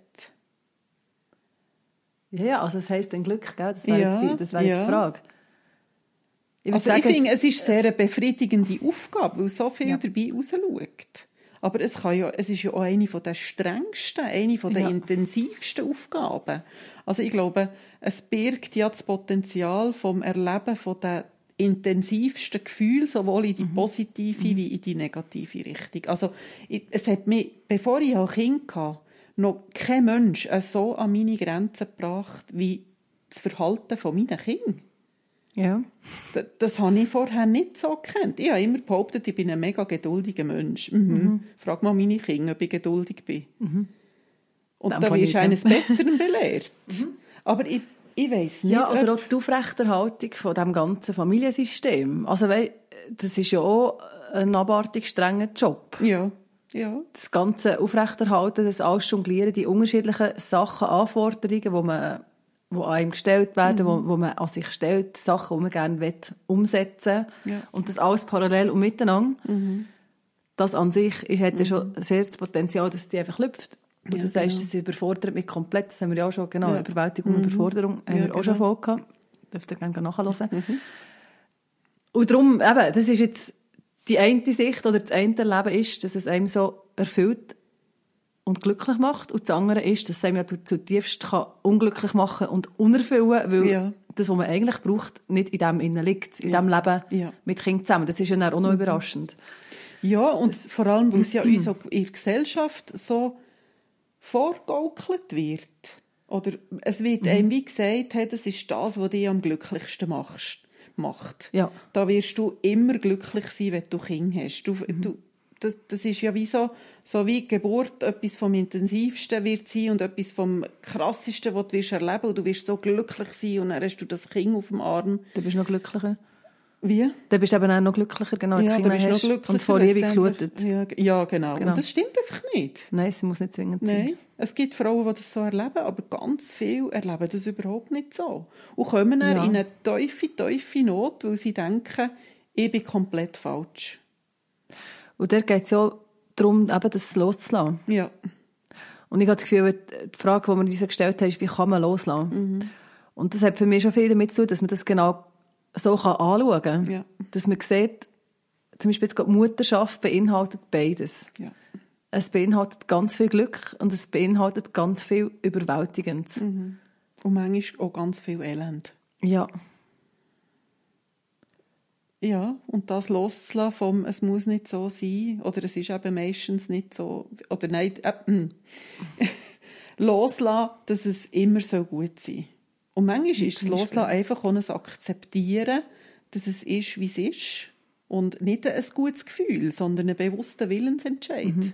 Ja, also es heisst ein Glück, gell? Das wäre ja, jetzt, die, wär ja. die Frage. Ich, also sagen, ich finde, es ist sehr eine befriedigende Aufgabe, weil so viel ja. dabei rausschaut. Aber es, kann ja, es ist ja auch eine der strengsten, eine der ja. intensivsten Aufgaben. Also ich glaube, es birgt ja das Potenzial vom Erleben von der intensivsten Gefühl, sowohl in die mhm. positive mhm. wie in die negative Richtung. Also es hat mich, bevor ich ein Kind hatte, noch kein Mensch so an meine Grenzen gebracht wie das Verhalten von meinen Kindern. Ja. Das, das habe ich vorher nicht so gekannt. Ich habe immer behauptet, ich bin ein mega geduldiger Mensch. Mhm. Mhm. Frag mal meine Kinder, ob ich geduldig bin. Mhm. Und Dann da wirst du eines (laughs) Besseren belehrt. Mhm. Aber ich, ich weiß nicht. Ja, oder auch die Aufrechterhaltung von dem ganzen Familiensystem. Also, weil, das ist ja auch ein abartig strenger Job. Ja. Ja. Das ganze Aufrechterhalten, das alles jonglieren, die unterschiedlichen Sachen, Anforderungen, die man an einem gestellt werden, mhm. wo, wo man an sich stellt, Sachen, die man gerne will, umsetzen ja. und das alles parallel und miteinander. Mhm. Das an sich ist, hat mhm. schon sehr das Potenzial, dass die einfach lüpft. Und ja, du sagst, genau. das überfordert mich komplett. Das haben wir ja auch schon, genau, ja. Überwältigung und mhm. Überforderung haben ja, wir auch schon genau. vorgehabt. Dürft ihr gerne nachhören. Mhm. Und darum, eben, das ist jetzt die eine Sicht oder das eine Leben ist, dass es einem so erfüllt und glücklich macht. Und das andere ist, dass es einem ja zutiefst kann unglücklich machen und unerfüllen, weil ja. das, was man eigentlich braucht, nicht in dem innen liegt, in ja. dem Leben ja. mit Kindern zusammen. Das ist ja dann auch noch mhm. überraschend. Ja, und das, vor allem, weil es ja (clears throat) uns in der Gesellschaft so vorgaukelt wird. Oder es wird mhm. einem wie gesagt, hey, das ist das, was dich am glücklichsten machst, macht. Ja. Da wirst du immer glücklich sein, wenn du Kinder hast. Du, mhm. du, das, das ist ja wie so, so wie Geburt etwas vom Intensivsten wird sein und etwas vom Krassesten, was du wirst erleben und du wirst so glücklich sein und dann hast du das Kind auf dem Arm. Dann bist du noch glücklicher. Wie? Dann bist du eben auch noch glücklicher, genau, ja, dann bist hast noch glücklicher, und vor Liebe geflutet. Ja, ja genau. genau. Und das stimmt einfach nicht. Nein, es muss nicht zwingend sein. Es gibt Frauen, die das so erleben, aber ganz viele erleben das überhaupt nicht so. Und kommen dann ja. in eine tiefe, tiefe Not, weil sie denken, ich bin komplett falsch. Und da geht es ja darum, eben das loszulassen. Ja. Und ich habe das Gefühl, die Frage, die wir uns gestellt haben, ist, wie kann man loslassen? Mhm. Und das hat für mich schon viel damit zu tun, dass man das genau so anschauen kann. Ja. Dass man sieht, zum Beispiel jetzt die Mutterschaft beinhaltet beides. Ja. Es beinhaltet ganz viel Glück und es beinhaltet ganz viel Überwältigendes. Mhm. Und manchmal auch ganz viel Elend. Ja. Ja, und das loszulassen vom, es muss nicht so sein, oder es ist eben meistens nicht so, oder nein, äh, hm. (laughs) loslassen, dass es immer so gut sein Und manchmal ist das Loslassen einfach auch ein Akzeptieren, dass es ist, wie es ist. Und nicht ein gutes Gefühl, sondern ein bewusster Willensentscheid. Mhm.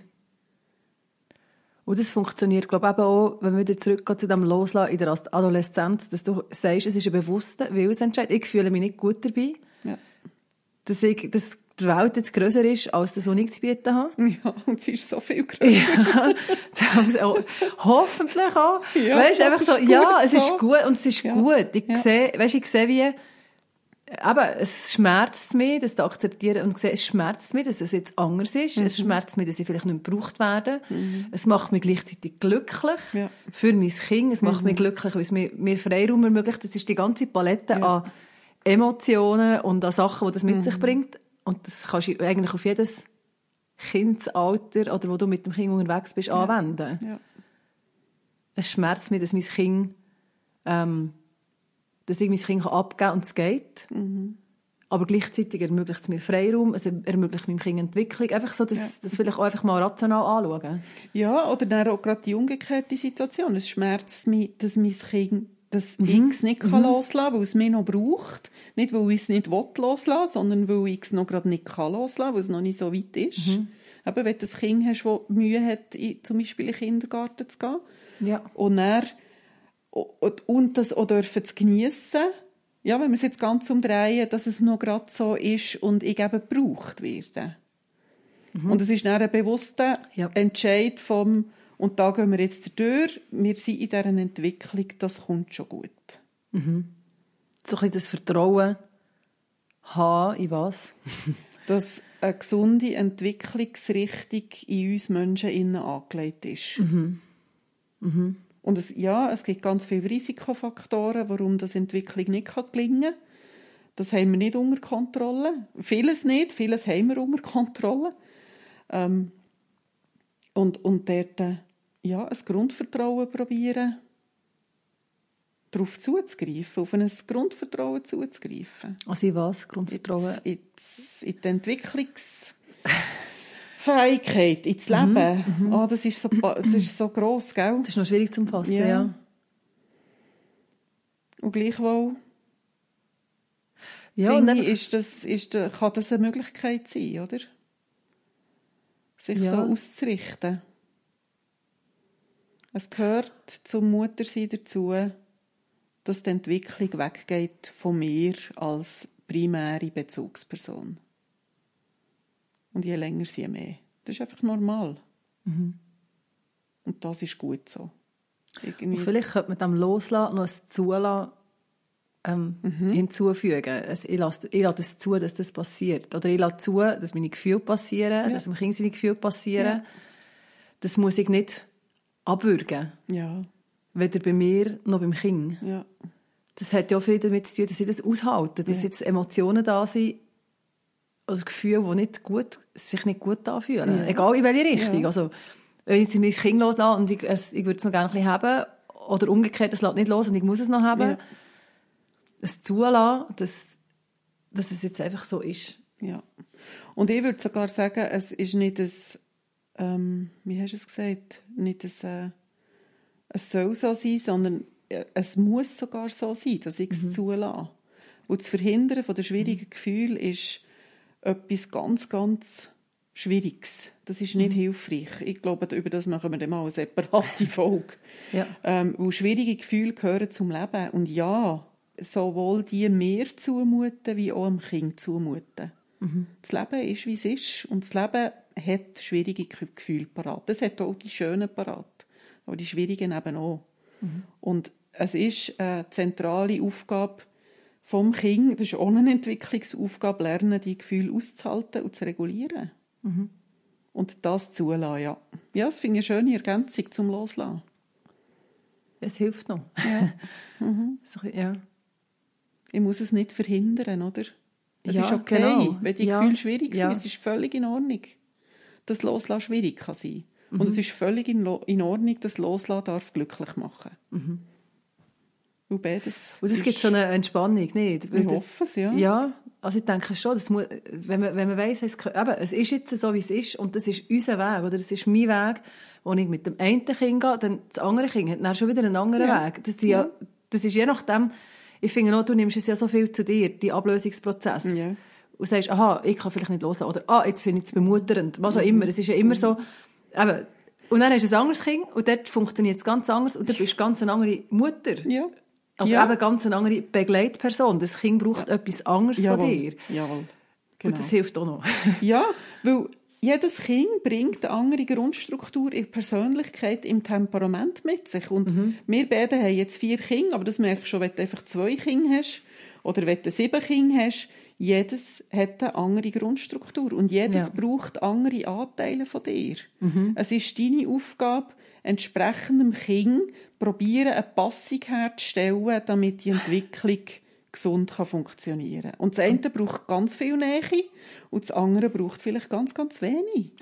Und das funktioniert, glaube ich, eben auch, wenn wir wieder zurückgehen zu dem Loslassen in der Adoleszenz, dass du sagst, es ist ein bewusster Willensentscheid. Ich fühle mich nicht gut dabei. Ja. Dass, ich, dass die Welt jetzt grösser ist, als das, was ich zu bieten habe. (laughs) Ja, und sie ist so viel (laughs) grösser. Ja, hoffentlich auch. Ja, weißt, einfach so, ja, es ist gut und es ist ja. gut. Ich ja. sehe, weißt, ich sehe wie, aber es schmerzt mich, das zu akzeptieren und sehe, es schmerzt mich, dass es jetzt anders ist. Mhm. Es schmerzt mich, dass ich vielleicht nicht gebraucht werde. Mhm. Es macht mich gleichzeitig glücklich ja. für mein Kind. Es macht mhm. mich glücklich, weil es mir, mir Freiraum ermöglicht. Das ist die ganze Palette ja. an Emotionen und an Sachen, die das mit sich mhm. bringt. Und das kannst du eigentlich auf jedes Kindsalter oder wo du mit dem Kind unterwegs bist, ja. anwenden. Es schmerzt mich, dass mein Kind ähm, dass ich mein Kind abgeben kann und es geht. Mhm. Aber gleichzeitig ermöglicht es mir Freiraum, es ermöglicht meinem Kind Entwicklung. Einfach so, dass, ja. das vielleicht auch einfach mal rational anschauen. Ja, oder dann auch gerade die umgekehrte Situation. Es schmerzt mich, dass mein Kind dass mhm. ich es nicht mhm. loslassen kann, weil es mich noch braucht. Nicht, weil ich es nicht loslassen will, sondern weil ich es noch gerade nicht kann loslassen weil es noch nicht so weit ist. Mhm. Eben, wenn du ein Kind hast, das Mühe hat, zum Beispiel in den Kindergarten zu gehen. Ja. Und er und das auch dürfen zu geniessen. Ja, wenn wir es jetzt ganz umdrehen, dass es noch gerade so ist und ich eben gebraucht werde. Mhm. Und es ist dann ein bewusster ja. Entscheid vom, und da gehen wir jetzt durch, wir sind in dieser Entwicklung, das kommt schon gut. Mhm. So ein bisschen das Vertrauen haben in was? (laughs) dass eine gesunde Entwicklungsrichtung in uns Menschen innen angelegt ist. Mhm. Mhm. Und es, ja, es gibt ganz viele Risikofaktoren, warum das Entwicklung nicht gelingen kann. Das haben wir nicht unter Kontrolle. Vieles nicht, vieles haben wir unter Kontrolle. Ähm, und, und dort, äh, ja, ein Grundvertrauen probieren, darauf zuzugreifen, auf ein Grundvertrauen zuzugreifen. Also in was? Grundvertrauen? In, in, in die Entwicklungs... Fähigkeit ins Leben, mhm, mhm, oh, das, ist so, das ist so gross, gell? Das ist noch schwierig zu fassen, ja. ja. Und gleichwohl ja, finde ich, ist das, ist, kann das eine Möglichkeit sein, oder? Sich ja. so auszurichten. Es gehört zum Muttersein dazu, dass die Entwicklung weggeht von mir als primäre Bezugsperson. Und je länger, je mehr. Das ist einfach normal. Mhm. Und das ist gut so. Und vielleicht könnte man dem Loslassen noch ein Zulassen ähm, mhm. hinzufügen. Ich lasse, ich lasse es zu, dass das passiert. Oder ich lasse zu, dass meine Gefühle passieren, ja. dass meinem Kind seine Gefühle passieren. Ja. Das muss ich nicht abwürgen. Ja. Weder bei mir noch beim Kind. Ja. Das hat ja auch viel damit zu tun, dass ich das aushalte, dass ja. jetzt Emotionen da sind, also Gefühle, die nicht gut, sich nicht gut anfühlen. Ja. Egal in welche Richtung. Ja. Also, wenn ich mein Kind loslasse und ich, es, ich würde es noch gerne ein bisschen haben, oder umgekehrt, es lässt nicht los und ich muss es noch haben, ja. es zulassen, dass, dass es jetzt einfach so ist. Ja. Und ich würde sogar sagen, es ist nicht ein, ähm, wie hast du es gesagt, nicht ein, äh, es soll so sein, sondern äh, es muss sogar so sein, dass ich es mhm. zulasse. Und das Verhindern von der schwierigen mhm. Gefühle ist, etwas ganz, ganz Schwieriges. Das ist nicht mhm. hilfreich. Ich glaube, über das machen wir dann mal eine separate (laughs) Folge. ja. ähm, weil schwierige Gefühle gehören zum Leben. Und ja, sowohl die mir zumuten, wie auch dem Kind zumuten. Mhm. Das Leben ist, wie es ist. Und das Leben hat schwierige Gefühle parat. Das hat auch die schönen parat. Aber die schwierigen eben auch. Mhm. Und es ist eine zentrale Aufgabe, vom Kind, das ist auch eine Entwicklungsaufgabe, lernen, die Gefühle auszuhalten und zu regulieren. Mhm. Und das zulassen, ja. Ja, das finde ich eine schöne Ergänzung zum Loslassen. Es hilft noch. Ja. (laughs) mhm. ja. Ich muss es nicht verhindern, oder? Es ja, ist okay, genau. wenn die ja. Gefühle schwierig sind. Ja. Es ist völlig in Ordnung, dass Loslassen schwierig kann sein. Mhm. Und es ist völlig in, Ordnung, dass Loslassen darf glücklich machen. Mhm. Und beides. Und es gibt so eine Entspannung, nicht? Weil ich hoffe es, ja. Ja, also ich denke schon, das muss, wenn man, wenn man weiss, es, eben, es ist jetzt so, wie es ist und das ist unser Weg, oder das ist mein Weg, wo ich mit dem einen Kind gehe, dann das andere Kind hat dann schon wieder einen anderen ja. Weg. Das, ja. ja. das ist je nachdem, ich finde auch, du nimmst es ja so viel zu dir, die Ablösungsprozess. Ja. Und sagst, aha, ich kann vielleicht nicht loslassen. Oder, ah, jetzt finde ich es bemutternd. Was auch mhm. immer. Es ist ja immer so, eben, und dann hast du ein anderes Kind und dort funktioniert es ganz anders und dann bist du ganz eine andere Mutter. Ja. Oder ja. eben ganz eine andere Begleitperson. Das Kind braucht ja. etwas anderes Jawohl. von dir. Jawohl. Genau. Und das hilft auch noch. (laughs) ja, weil jedes Kind bringt eine andere Grundstruktur in Persönlichkeit, im Temperament mit sich. Und mhm. wir beide haben jetzt vier Kinder, aber das merkst du schon, wenn du einfach zwei Kinder hast oder wenn du sieben Kinder hast. Jedes hat eine andere Grundstruktur und jedes ja. braucht andere Anteile von dir. Mhm. Es ist deine Aufgabe, entsprechend dem Kind probieren, eine Passung herzustellen, damit die Entwicklung gesund kann funktionieren kann. Und das eine braucht ganz viel Nähe und das andere braucht vielleicht ganz, ganz wenig.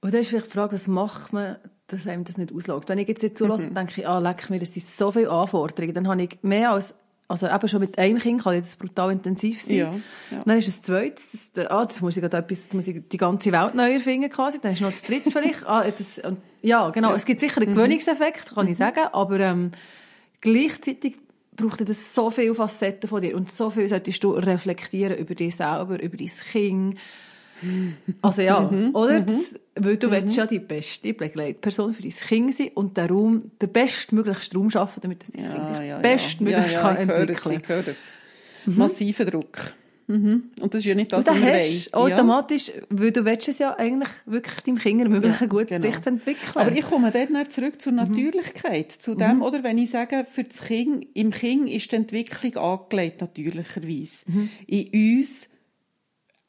Und dann ist vielleicht die Frage, was macht man, dass einem das nicht auslaugt? Wenn ich jetzt nicht zulasse, mhm. denke ich, ah, leck mir, das sind so viele Anforderungen. Dann habe ich mehr als, also eben schon mit einem Kind kann das brutal intensiv sein. Ja, ja. Dann ist es zweites, das, ah, das muss ich gerade etwas, das muss ich die ganze Welt neu erfinden quasi. Dann ist noch das dritte vielleicht. (laughs) Ah, das, ja, genau. Ja. Es gibt sicher einen mhm. Gewöhnungseffekt, kann mhm. ich sagen, aber ähm, gleichzeitig braucht das so viele Facetten von dir und so viel solltest du reflektieren über dich selber, über dein Kind. Also ja, mhm, oder? Mhm. Das, weil du mhm. willst ja die beste Begleitperson für dein Kind sein und den Raum, den bestmöglichsten Raum schaffen, damit das dein ja, Kind sich ja, bestmöglichst ja, ja, kann entwickeln kann. Ich höre es. Massiver Druck. Mhm. Und das ist ja nicht das, was wir hast automatisch, ja. weil du willst es ja eigentlich wirklich deinem Kind ermöglichen, ja, gut genau. sich zu entwickeln. Aber ich komme dann zurück zur mhm. Natürlichkeit, mhm. zu dem, mhm. oder wenn ich sage, für das Kind, im Kind ist die Entwicklung angelegt, natürlicherweise. Mhm. In uns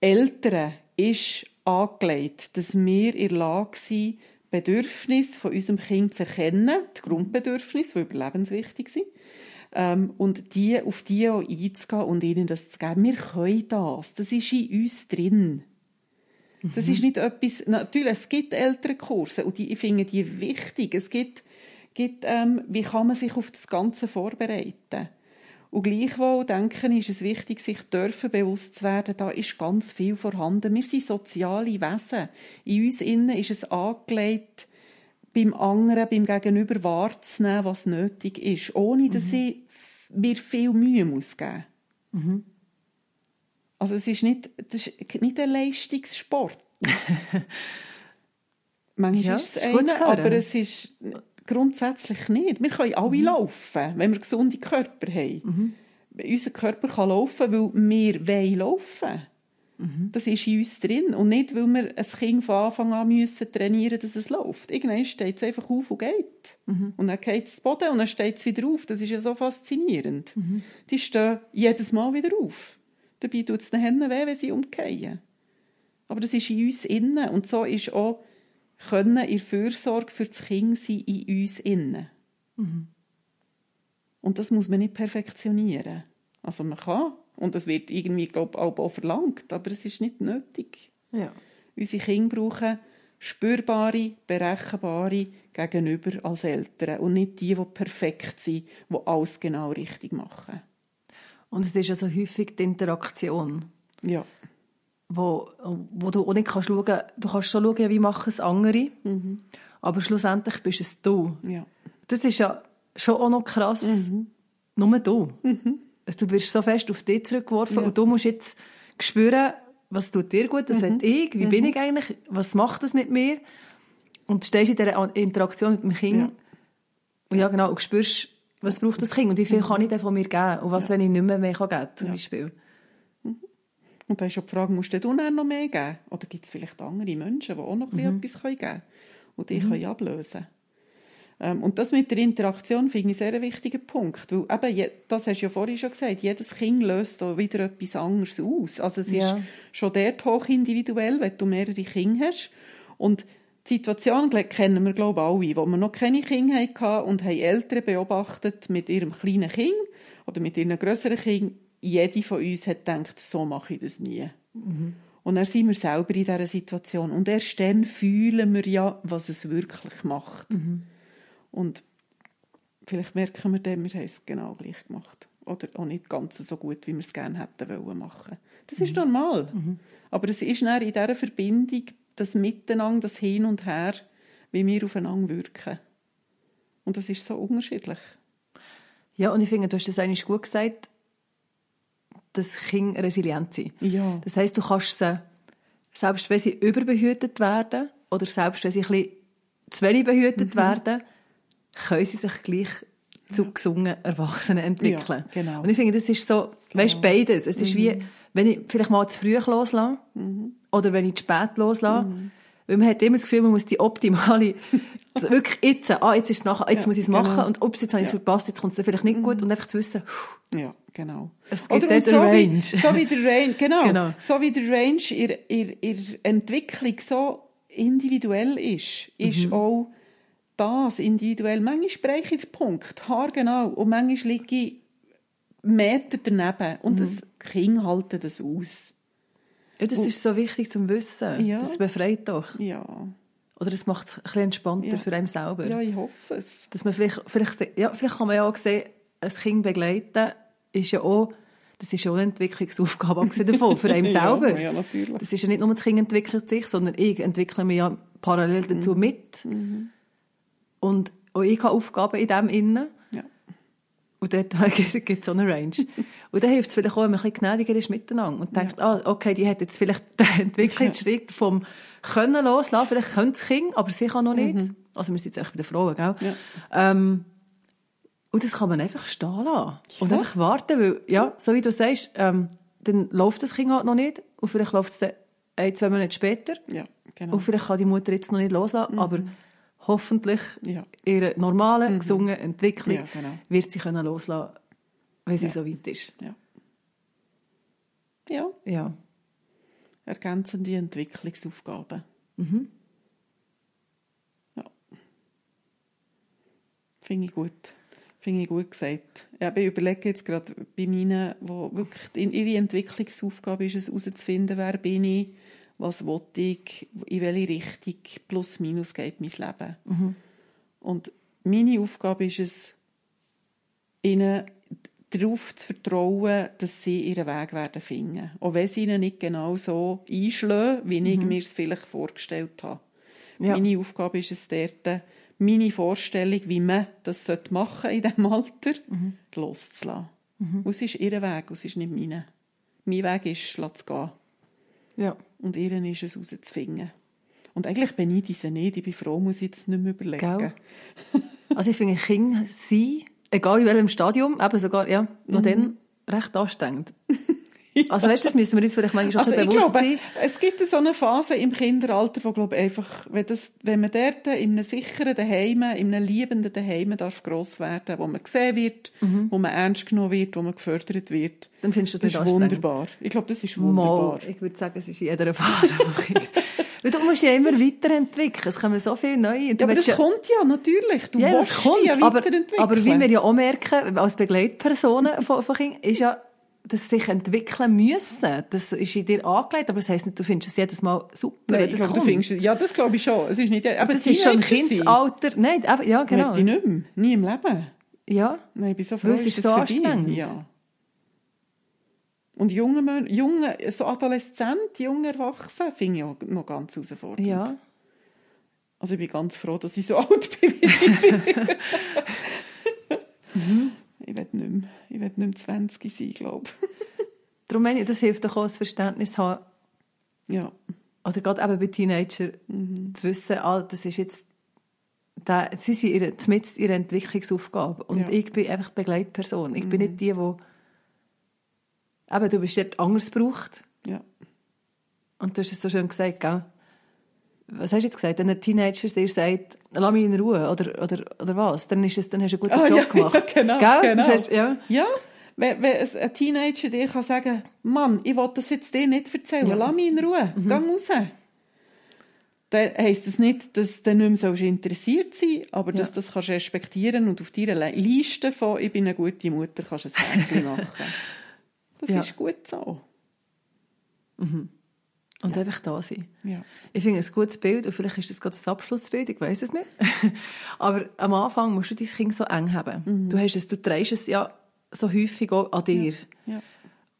Eltern ist angelegt, dass wir in der Lage sind, Bedürfnisse von unserem Kind zu erkennen, die Grundbedürfnisse, die überlebenswichtig sind, ähm, und die, auf die auch einzugehen und ihnen das zu geben. Wir können das. Das ist in uns drin. Das mhm. ist nicht etwas, natürlich, es gibt ältere Kurse und die, ich finde die wichtig. Es gibt, gibt ähm, wie kann man sich auf das Ganze vorbereiten? Und gleichwohl, denke ich, ist es wichtig, sich dürfen bewusst zu werden, da ist ganz viel vorhanden. Wir sind soziale Wesen. In uns innen ist es angelegt, beim anderen, beim Gegenüber wahrzunehmen, was nötig ist, ohne dass mhm. ich mir viel Mühe muss geben mhm. Also es ist nicht, das ist nicht ein Leistungssport. (laughs) Manchmal ja, ist es einer, aber es ist grundsätzlich nicht. Wir können alle mhm. laufen, wenn wir gesunde Körper haben. Mhm. Unser Körper kann laufen, weil wir wollen laufen Mhm. Das ist in uns drin. Und nicht, weil wir ein Kind von Anfang an müssen trainieren dass es läuft. Irgendwann steht es einfach auf und geht. Mhm. Und dann geht es zu Boden und dann steht es wieder auf. Das ist ja so faszinierend. Mhm. Die stehen jedes Mal wieder auf. Dabei tut es den Händen weh, wenn sie umkehren. Aber das ist in uns innen. Und so ist auch können in Fürsorge für das Kind sein in uns innen. Mhm. Und das muss man nicht perfektionieren. Also man kann und das wird irgendwie, glaube ich, auch verlangt, aber es ist nicht nötig. Ja. Unsere Kinder brauchen spürbare, berechenbare Gegenüber als Eltern und nicht die, die perfekt sind, die alles genau richtig machen. Und es ist also häufig die Interaktion. Ja. Wo, wo du auch nicht kannst schauen, du kannst schon schauen, wie machen es andere, mhm. aber schlussendlich bist es du. Ja. Das ist ja schon auch noch krass. Mhm. Nur du. Mhm. Also, du wirst so fest auf dich zurückgeworfen ja. und du musst jetzt spüren, was tut dir gut, was mhm. ich, wie mhm. bin ich eigentlich, was macht das mit mir? Und du stehst in dieser Interaktion mit dem Kind ja. und ja genau, und spürst, was braucht das Kind und wie viel mhm. kann ich denn von mir geben und was, ja. wenn ich nicht mehr mehr geben kann, zum Beispiel. Und dann ist auch die Frage, musst du dann noch mehr geben? Oder gibt es vielleicht andere Menschen, die auch noch mhm. etwas geben können und die mhm. können ablösen können? Ähm, und das mit der Interaktion finde ich sehr einen wichtigen Punkt. Weil eben, das hast du ja vorhin schon gesagt, jedes Kind löst da wieder etwas anderes aus. Also es ja. ist schon dort hoch individuell, wenn du mehrere Kinder hast. Und die Situation kennen wir, glaube ich, alle, wo wir noch keine Kinder hatten und haben Eltern beobachtet mit ihrem kleinen Kind oder mit ihrem größeren Kind. Jede von uns hat gedacht, so mache ich das nie. Mhm. Und dann sind wir selber in dieser Situation. Und erst dann fühlen wir ja, was es wirklich macht. Mhm. Und vielleicht merken wir dann, wir haben es genau gleich gemacht. Oder auch nicht ganz so gut, wie wir es gerne hätten wollen machen. Das ist mhm. normal. Mhm. Aber es ist dann in dieser Verbindung das Miteinander, das Hin und Her, wie wir aufeinander wirken. Und das ist so unterschiedlich. Ja, und ich finde, du hast das eigentlich gut gesagt, dass Kinder resilient sind. Ja. Das heisst, du kannst sie, selbst wenn sie überbehütet werden oder selbst wenn sie ein bisschen zu wenig behütet werden, können sie sich gleich zu gesungen Erwachsenen entwickeln. Ja, genau. Und ich finde, das ist so, weißt beides. Es ist wie, wenn ich vielleicht mal zu früh loslasse oder wenn ich zu spät loslasse. Weil man hat immer das Gefühl, man muss die optimale, (laughs) also wirklich jetzt, ah, jetzt ist es nachher, jetzt Ja, muss ich es machen genau. und ups, jetzt habe ich es Ja. verpasst, jetzt kommt es vielleicht nicht gut und einfach zu wissen, pff, Ja, genau. Es gibt Oder und so eine wie, Range. so wie der Range, (laughs) genau, Genau. so wie der Range in ihr, ihr Entwicklung so individuell ist, ist Mhm. auch das individuell. Manchmal spreche ich den Punkt, haargenau, und manchmal liege ich Meter daneben. Und Mhm. das Kind halten das aus. ja, das ist so wichtig zum Wissen. Ja. Das befreit doch. Ja, Oder es macht es ein bisschen entspannter Ja. für einen selber. ja ich hoffe es. Dass man vielleicht, vielleicht, ja, vielleicht kann man ja auch sehen, ein Kind begleiten ist ja auch, das ist auch eine Entwicklungsaufgabe, abgesehen davon, für einen (laughs) selber. Ja, ja, natürlich. Das ist ja nicht nur das Kind entwickelt sich, sondern ich entwickle mich ja parallel Mhm. dazu mit. Und auch ich habe Aufgaben in dem innen. Ja. Und dort gibt es so eine Range. Und dann hilft es vielleicht auch, wenn man ein bisschen gnädiger ist miteinander und denkt, ah, okay, die hat jetzt vielleicht (laughs) den Entwicklungsschritt vom Können loslassen, vielleicht könnte das Kind, aber sie kann noch nicht. Also wir sind jetzt echt bei den Frauen, gell? Ja. Ähm, und das kann man einfach stehen lassen. Und Ja. einfach warten, weil, ja, so wie du sagst, ähm, dann läuft das Kind halt noch nicht und vielleicht läuft es dann ein, zwei Monate später Ja, genau. und vielleicht kann die Mutter jetzt noch nicht loslassen, aber hoffentlich Ja. ihre normale, gesunde Entwicklung Ja, genau. wird sie können loslassen, wenn sie Ja. so weit ist. Ja. Ja, Ja. ergänzende Entwicklungsaufgaben. Ja. Finde ich gut. Finde ich gut gesagt. Ja, ich überlege jetzt gerade bei meinen, wo wirklich in ihre Entwicklungsaufgabe ist es herauszufinden, wer bin ich, was will ich, in welche Richtung plus minus geht mein Leben. Und meine Aufgabe ist es, ihnen darauf zu vertrauen, dass sie ihren Weg werden finden. Auch wenn sie ihnen nicht genau so einschlagen, wie ich mir es vielleicht vorgestellt habe. Ja. Meine Aufgabe ist es dort, meine Vorstellung, wie man das machen in diesem Alter, loszulassen. Und es ist ihr Weg, es ist nicht meine. Mein Weg ist, lass es gehen. Ja. Und ihren ist es herauszufinden. Und eigentlich beneide ich sie nicht. Ich bin froh, muss ich jetzt nicht mehr überlegen. Gell? Also ich finde, Kinder sein, egal in welchem Stadium, eben sogar, ja, noch Mhm. dann recht anstrengend. (laughs) (laughs) Also weißt das müssen wir uns vielleicht manchmal auch Also bewusst glaube, sein. es gibt so eine Phase im Kinderalter, wo glaube ich, einfach, wenn, das, wenn man dort in einem sicheren Daheim, in einem liebenden Daheim darf gross werden, wo man gesehen wird, Mhm. wo man ernst genommen wird, wo man gefördert wird. Dann findest du Das das ist nicht anstrengend. wunderbar. Ich glaube, das ist wunderbar. Mal, ich würde sagen, es ist in jeder Phase. Weil du musst ja immer weiterentwickeln. Es kommen so viele neue. Und Ja, aber das kommt ja natürlich. Du ja, das willst kommt. dich ja aber, weiterentwickeln. aber wie wir ja auch merken, als Begleitpersonen von, von Kindern, ist ja, dass sie sich entwickeln müssen. Das ist in dir angelegt, aber das heisst nicht, du findest es jedes Mal super, Nein, das glaube, kommt. findest, es- ja, das glaube ich schon. Es ist nicht, aber das ist schon im Kindesalter. Nein, eben, ja, genau. möchte ich nicht mehr. Nie im Leben. Ja, Nein, ich bin so froh, Weil es ist das so anstrengend. Ja. Und junge, junge, so Adoleszent, junge Erwachsene, finde ich auch noch ganz herausfordernd. ja. Also ich bin ganz froh, dass ich so (laughs) alt bin wie (laughs) (laughs) ich. Ich will nicht mehr, ich will nicht mehr 20 sein, glaube (laughs) Darum meine ich, das hilft doch auch, das Verständnis zu haben, ich. Ja. oder gerade eben bei Teenager, Mhm. zu wissen, ah, das ist jetzt, der, sie sind ihre, zumindest ihre Entwicklungsaufgabe. Und Ja. Mhm. ich bin einfach Begleitperson. Ich bin nicht die, die, eben, du bist dort anders gebraucht. ja. Und du hast es so schön gesagt, gell? Was hast du jetzt gesagt? Wenn ein Teenager dir sagt, lass mich in Ruhe, oder, oder, oder was? Dann, ist es, dann hast du einen guten Ah, Job ja, (laughs) gemacht. ja, genau, Gell? genau. Hast, ja. Ja, wenn, wenn ein Teenager dir kann sagen Mann, ich will das jetzt dir nicht erzählen, Ja. Mhm. lass mich in Ruhe, geh raus. Dann heisst das nicht, dass du nicht mehr sollst interessiert sein aber dass Ja. du das kannst respektieren und auf deiner Liste von «Ich bin eine gute Mutter» kannst du ein Häkchen (laughs) machen. Das Ja. ist gut so. Und einfach da sein. Ja. Ich finde es ein gutes Bild, und vielleicht ist das gerade das Abschlussbild, ich weiß es nicht. (laughs) Aber am Anfang musst du dein Kind so eng haben. Du, hast es, du trägst es ja so häufig auch an dir. Ja.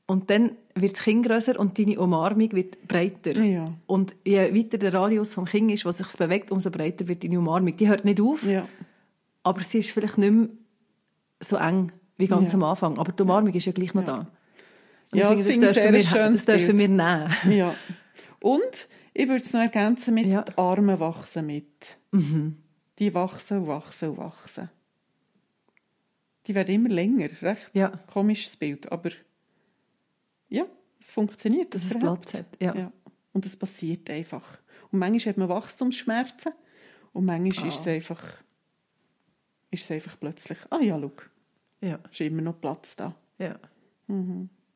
Und dann wird das Kind grösser und deine Umarmung wird breiter. Ja. Und je weiter der Radius vom Kind ist, was sich bewegt, umso breiter wird deine Umarmung. Die hört nicht auf, Ja. aber sie ist vielleicht nicht mehr so eng wie ganz Ja. am Anfang. Aber die Umarmung ist ja gleich noch Ja. da. Und Ja, ich das finde, das, sehr dürfen wir, das dürfen wir nehmen. Und ich würde es noch ergänzen mit Ja. die Arme wachsen mit. Die wachsen und wachsen und wachsen. Die werden immer länger. Recht Ja. komisches Bild, aber ja, es funktioniert. Dass es. Platz hat. Ja. Ja. Und es passiert einfach. Und manchmal hat man Wachstumsschmerzen und manchmal ist es Ah. einfach ist es einfach plötzlich, ah ja, schau, Ja. ist immer noch Platz da. ja.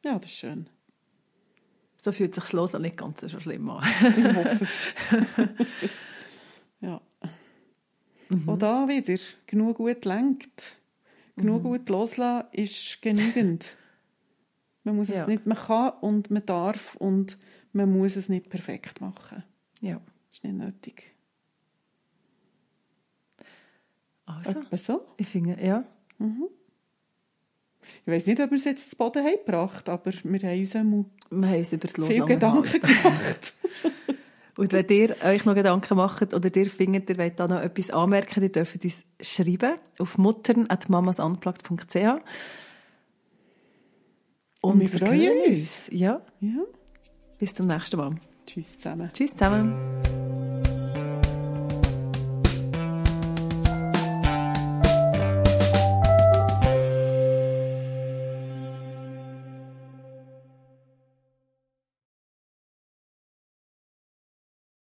Ja, das ist schön. So fühlt sich das Losen nicht ganz so schlimm an. Ich hoffe es. (laughs) ja. Mhm. Auch da wieder, genug gut lenkt. Genug gut loslassen ist genügend. Man muss Ja. es nicht, man kann und man darf und man muss es nicht perfekt machen. ja. Das ist nicht nötig. Also, Etwa so. ich finde, ja. Ich weiß nicht, ob wir es jetzt zu Boden haben gebracht, aber wir haben uns einmal Wir haben uns über das viel Loslassen Gedanken gemacht. (laughs) Und wenn ihr euch noch Gedanken macht oder ihr findet, ihr wollt da noch etwas anmerken, ihr dürft uns schreiben auf muttern.mamasunplugged.ch Und wir freuen hören uns. Ja, ja. bis zum nächsten Mal. Tschüss zusammen. Tschüss zusammen.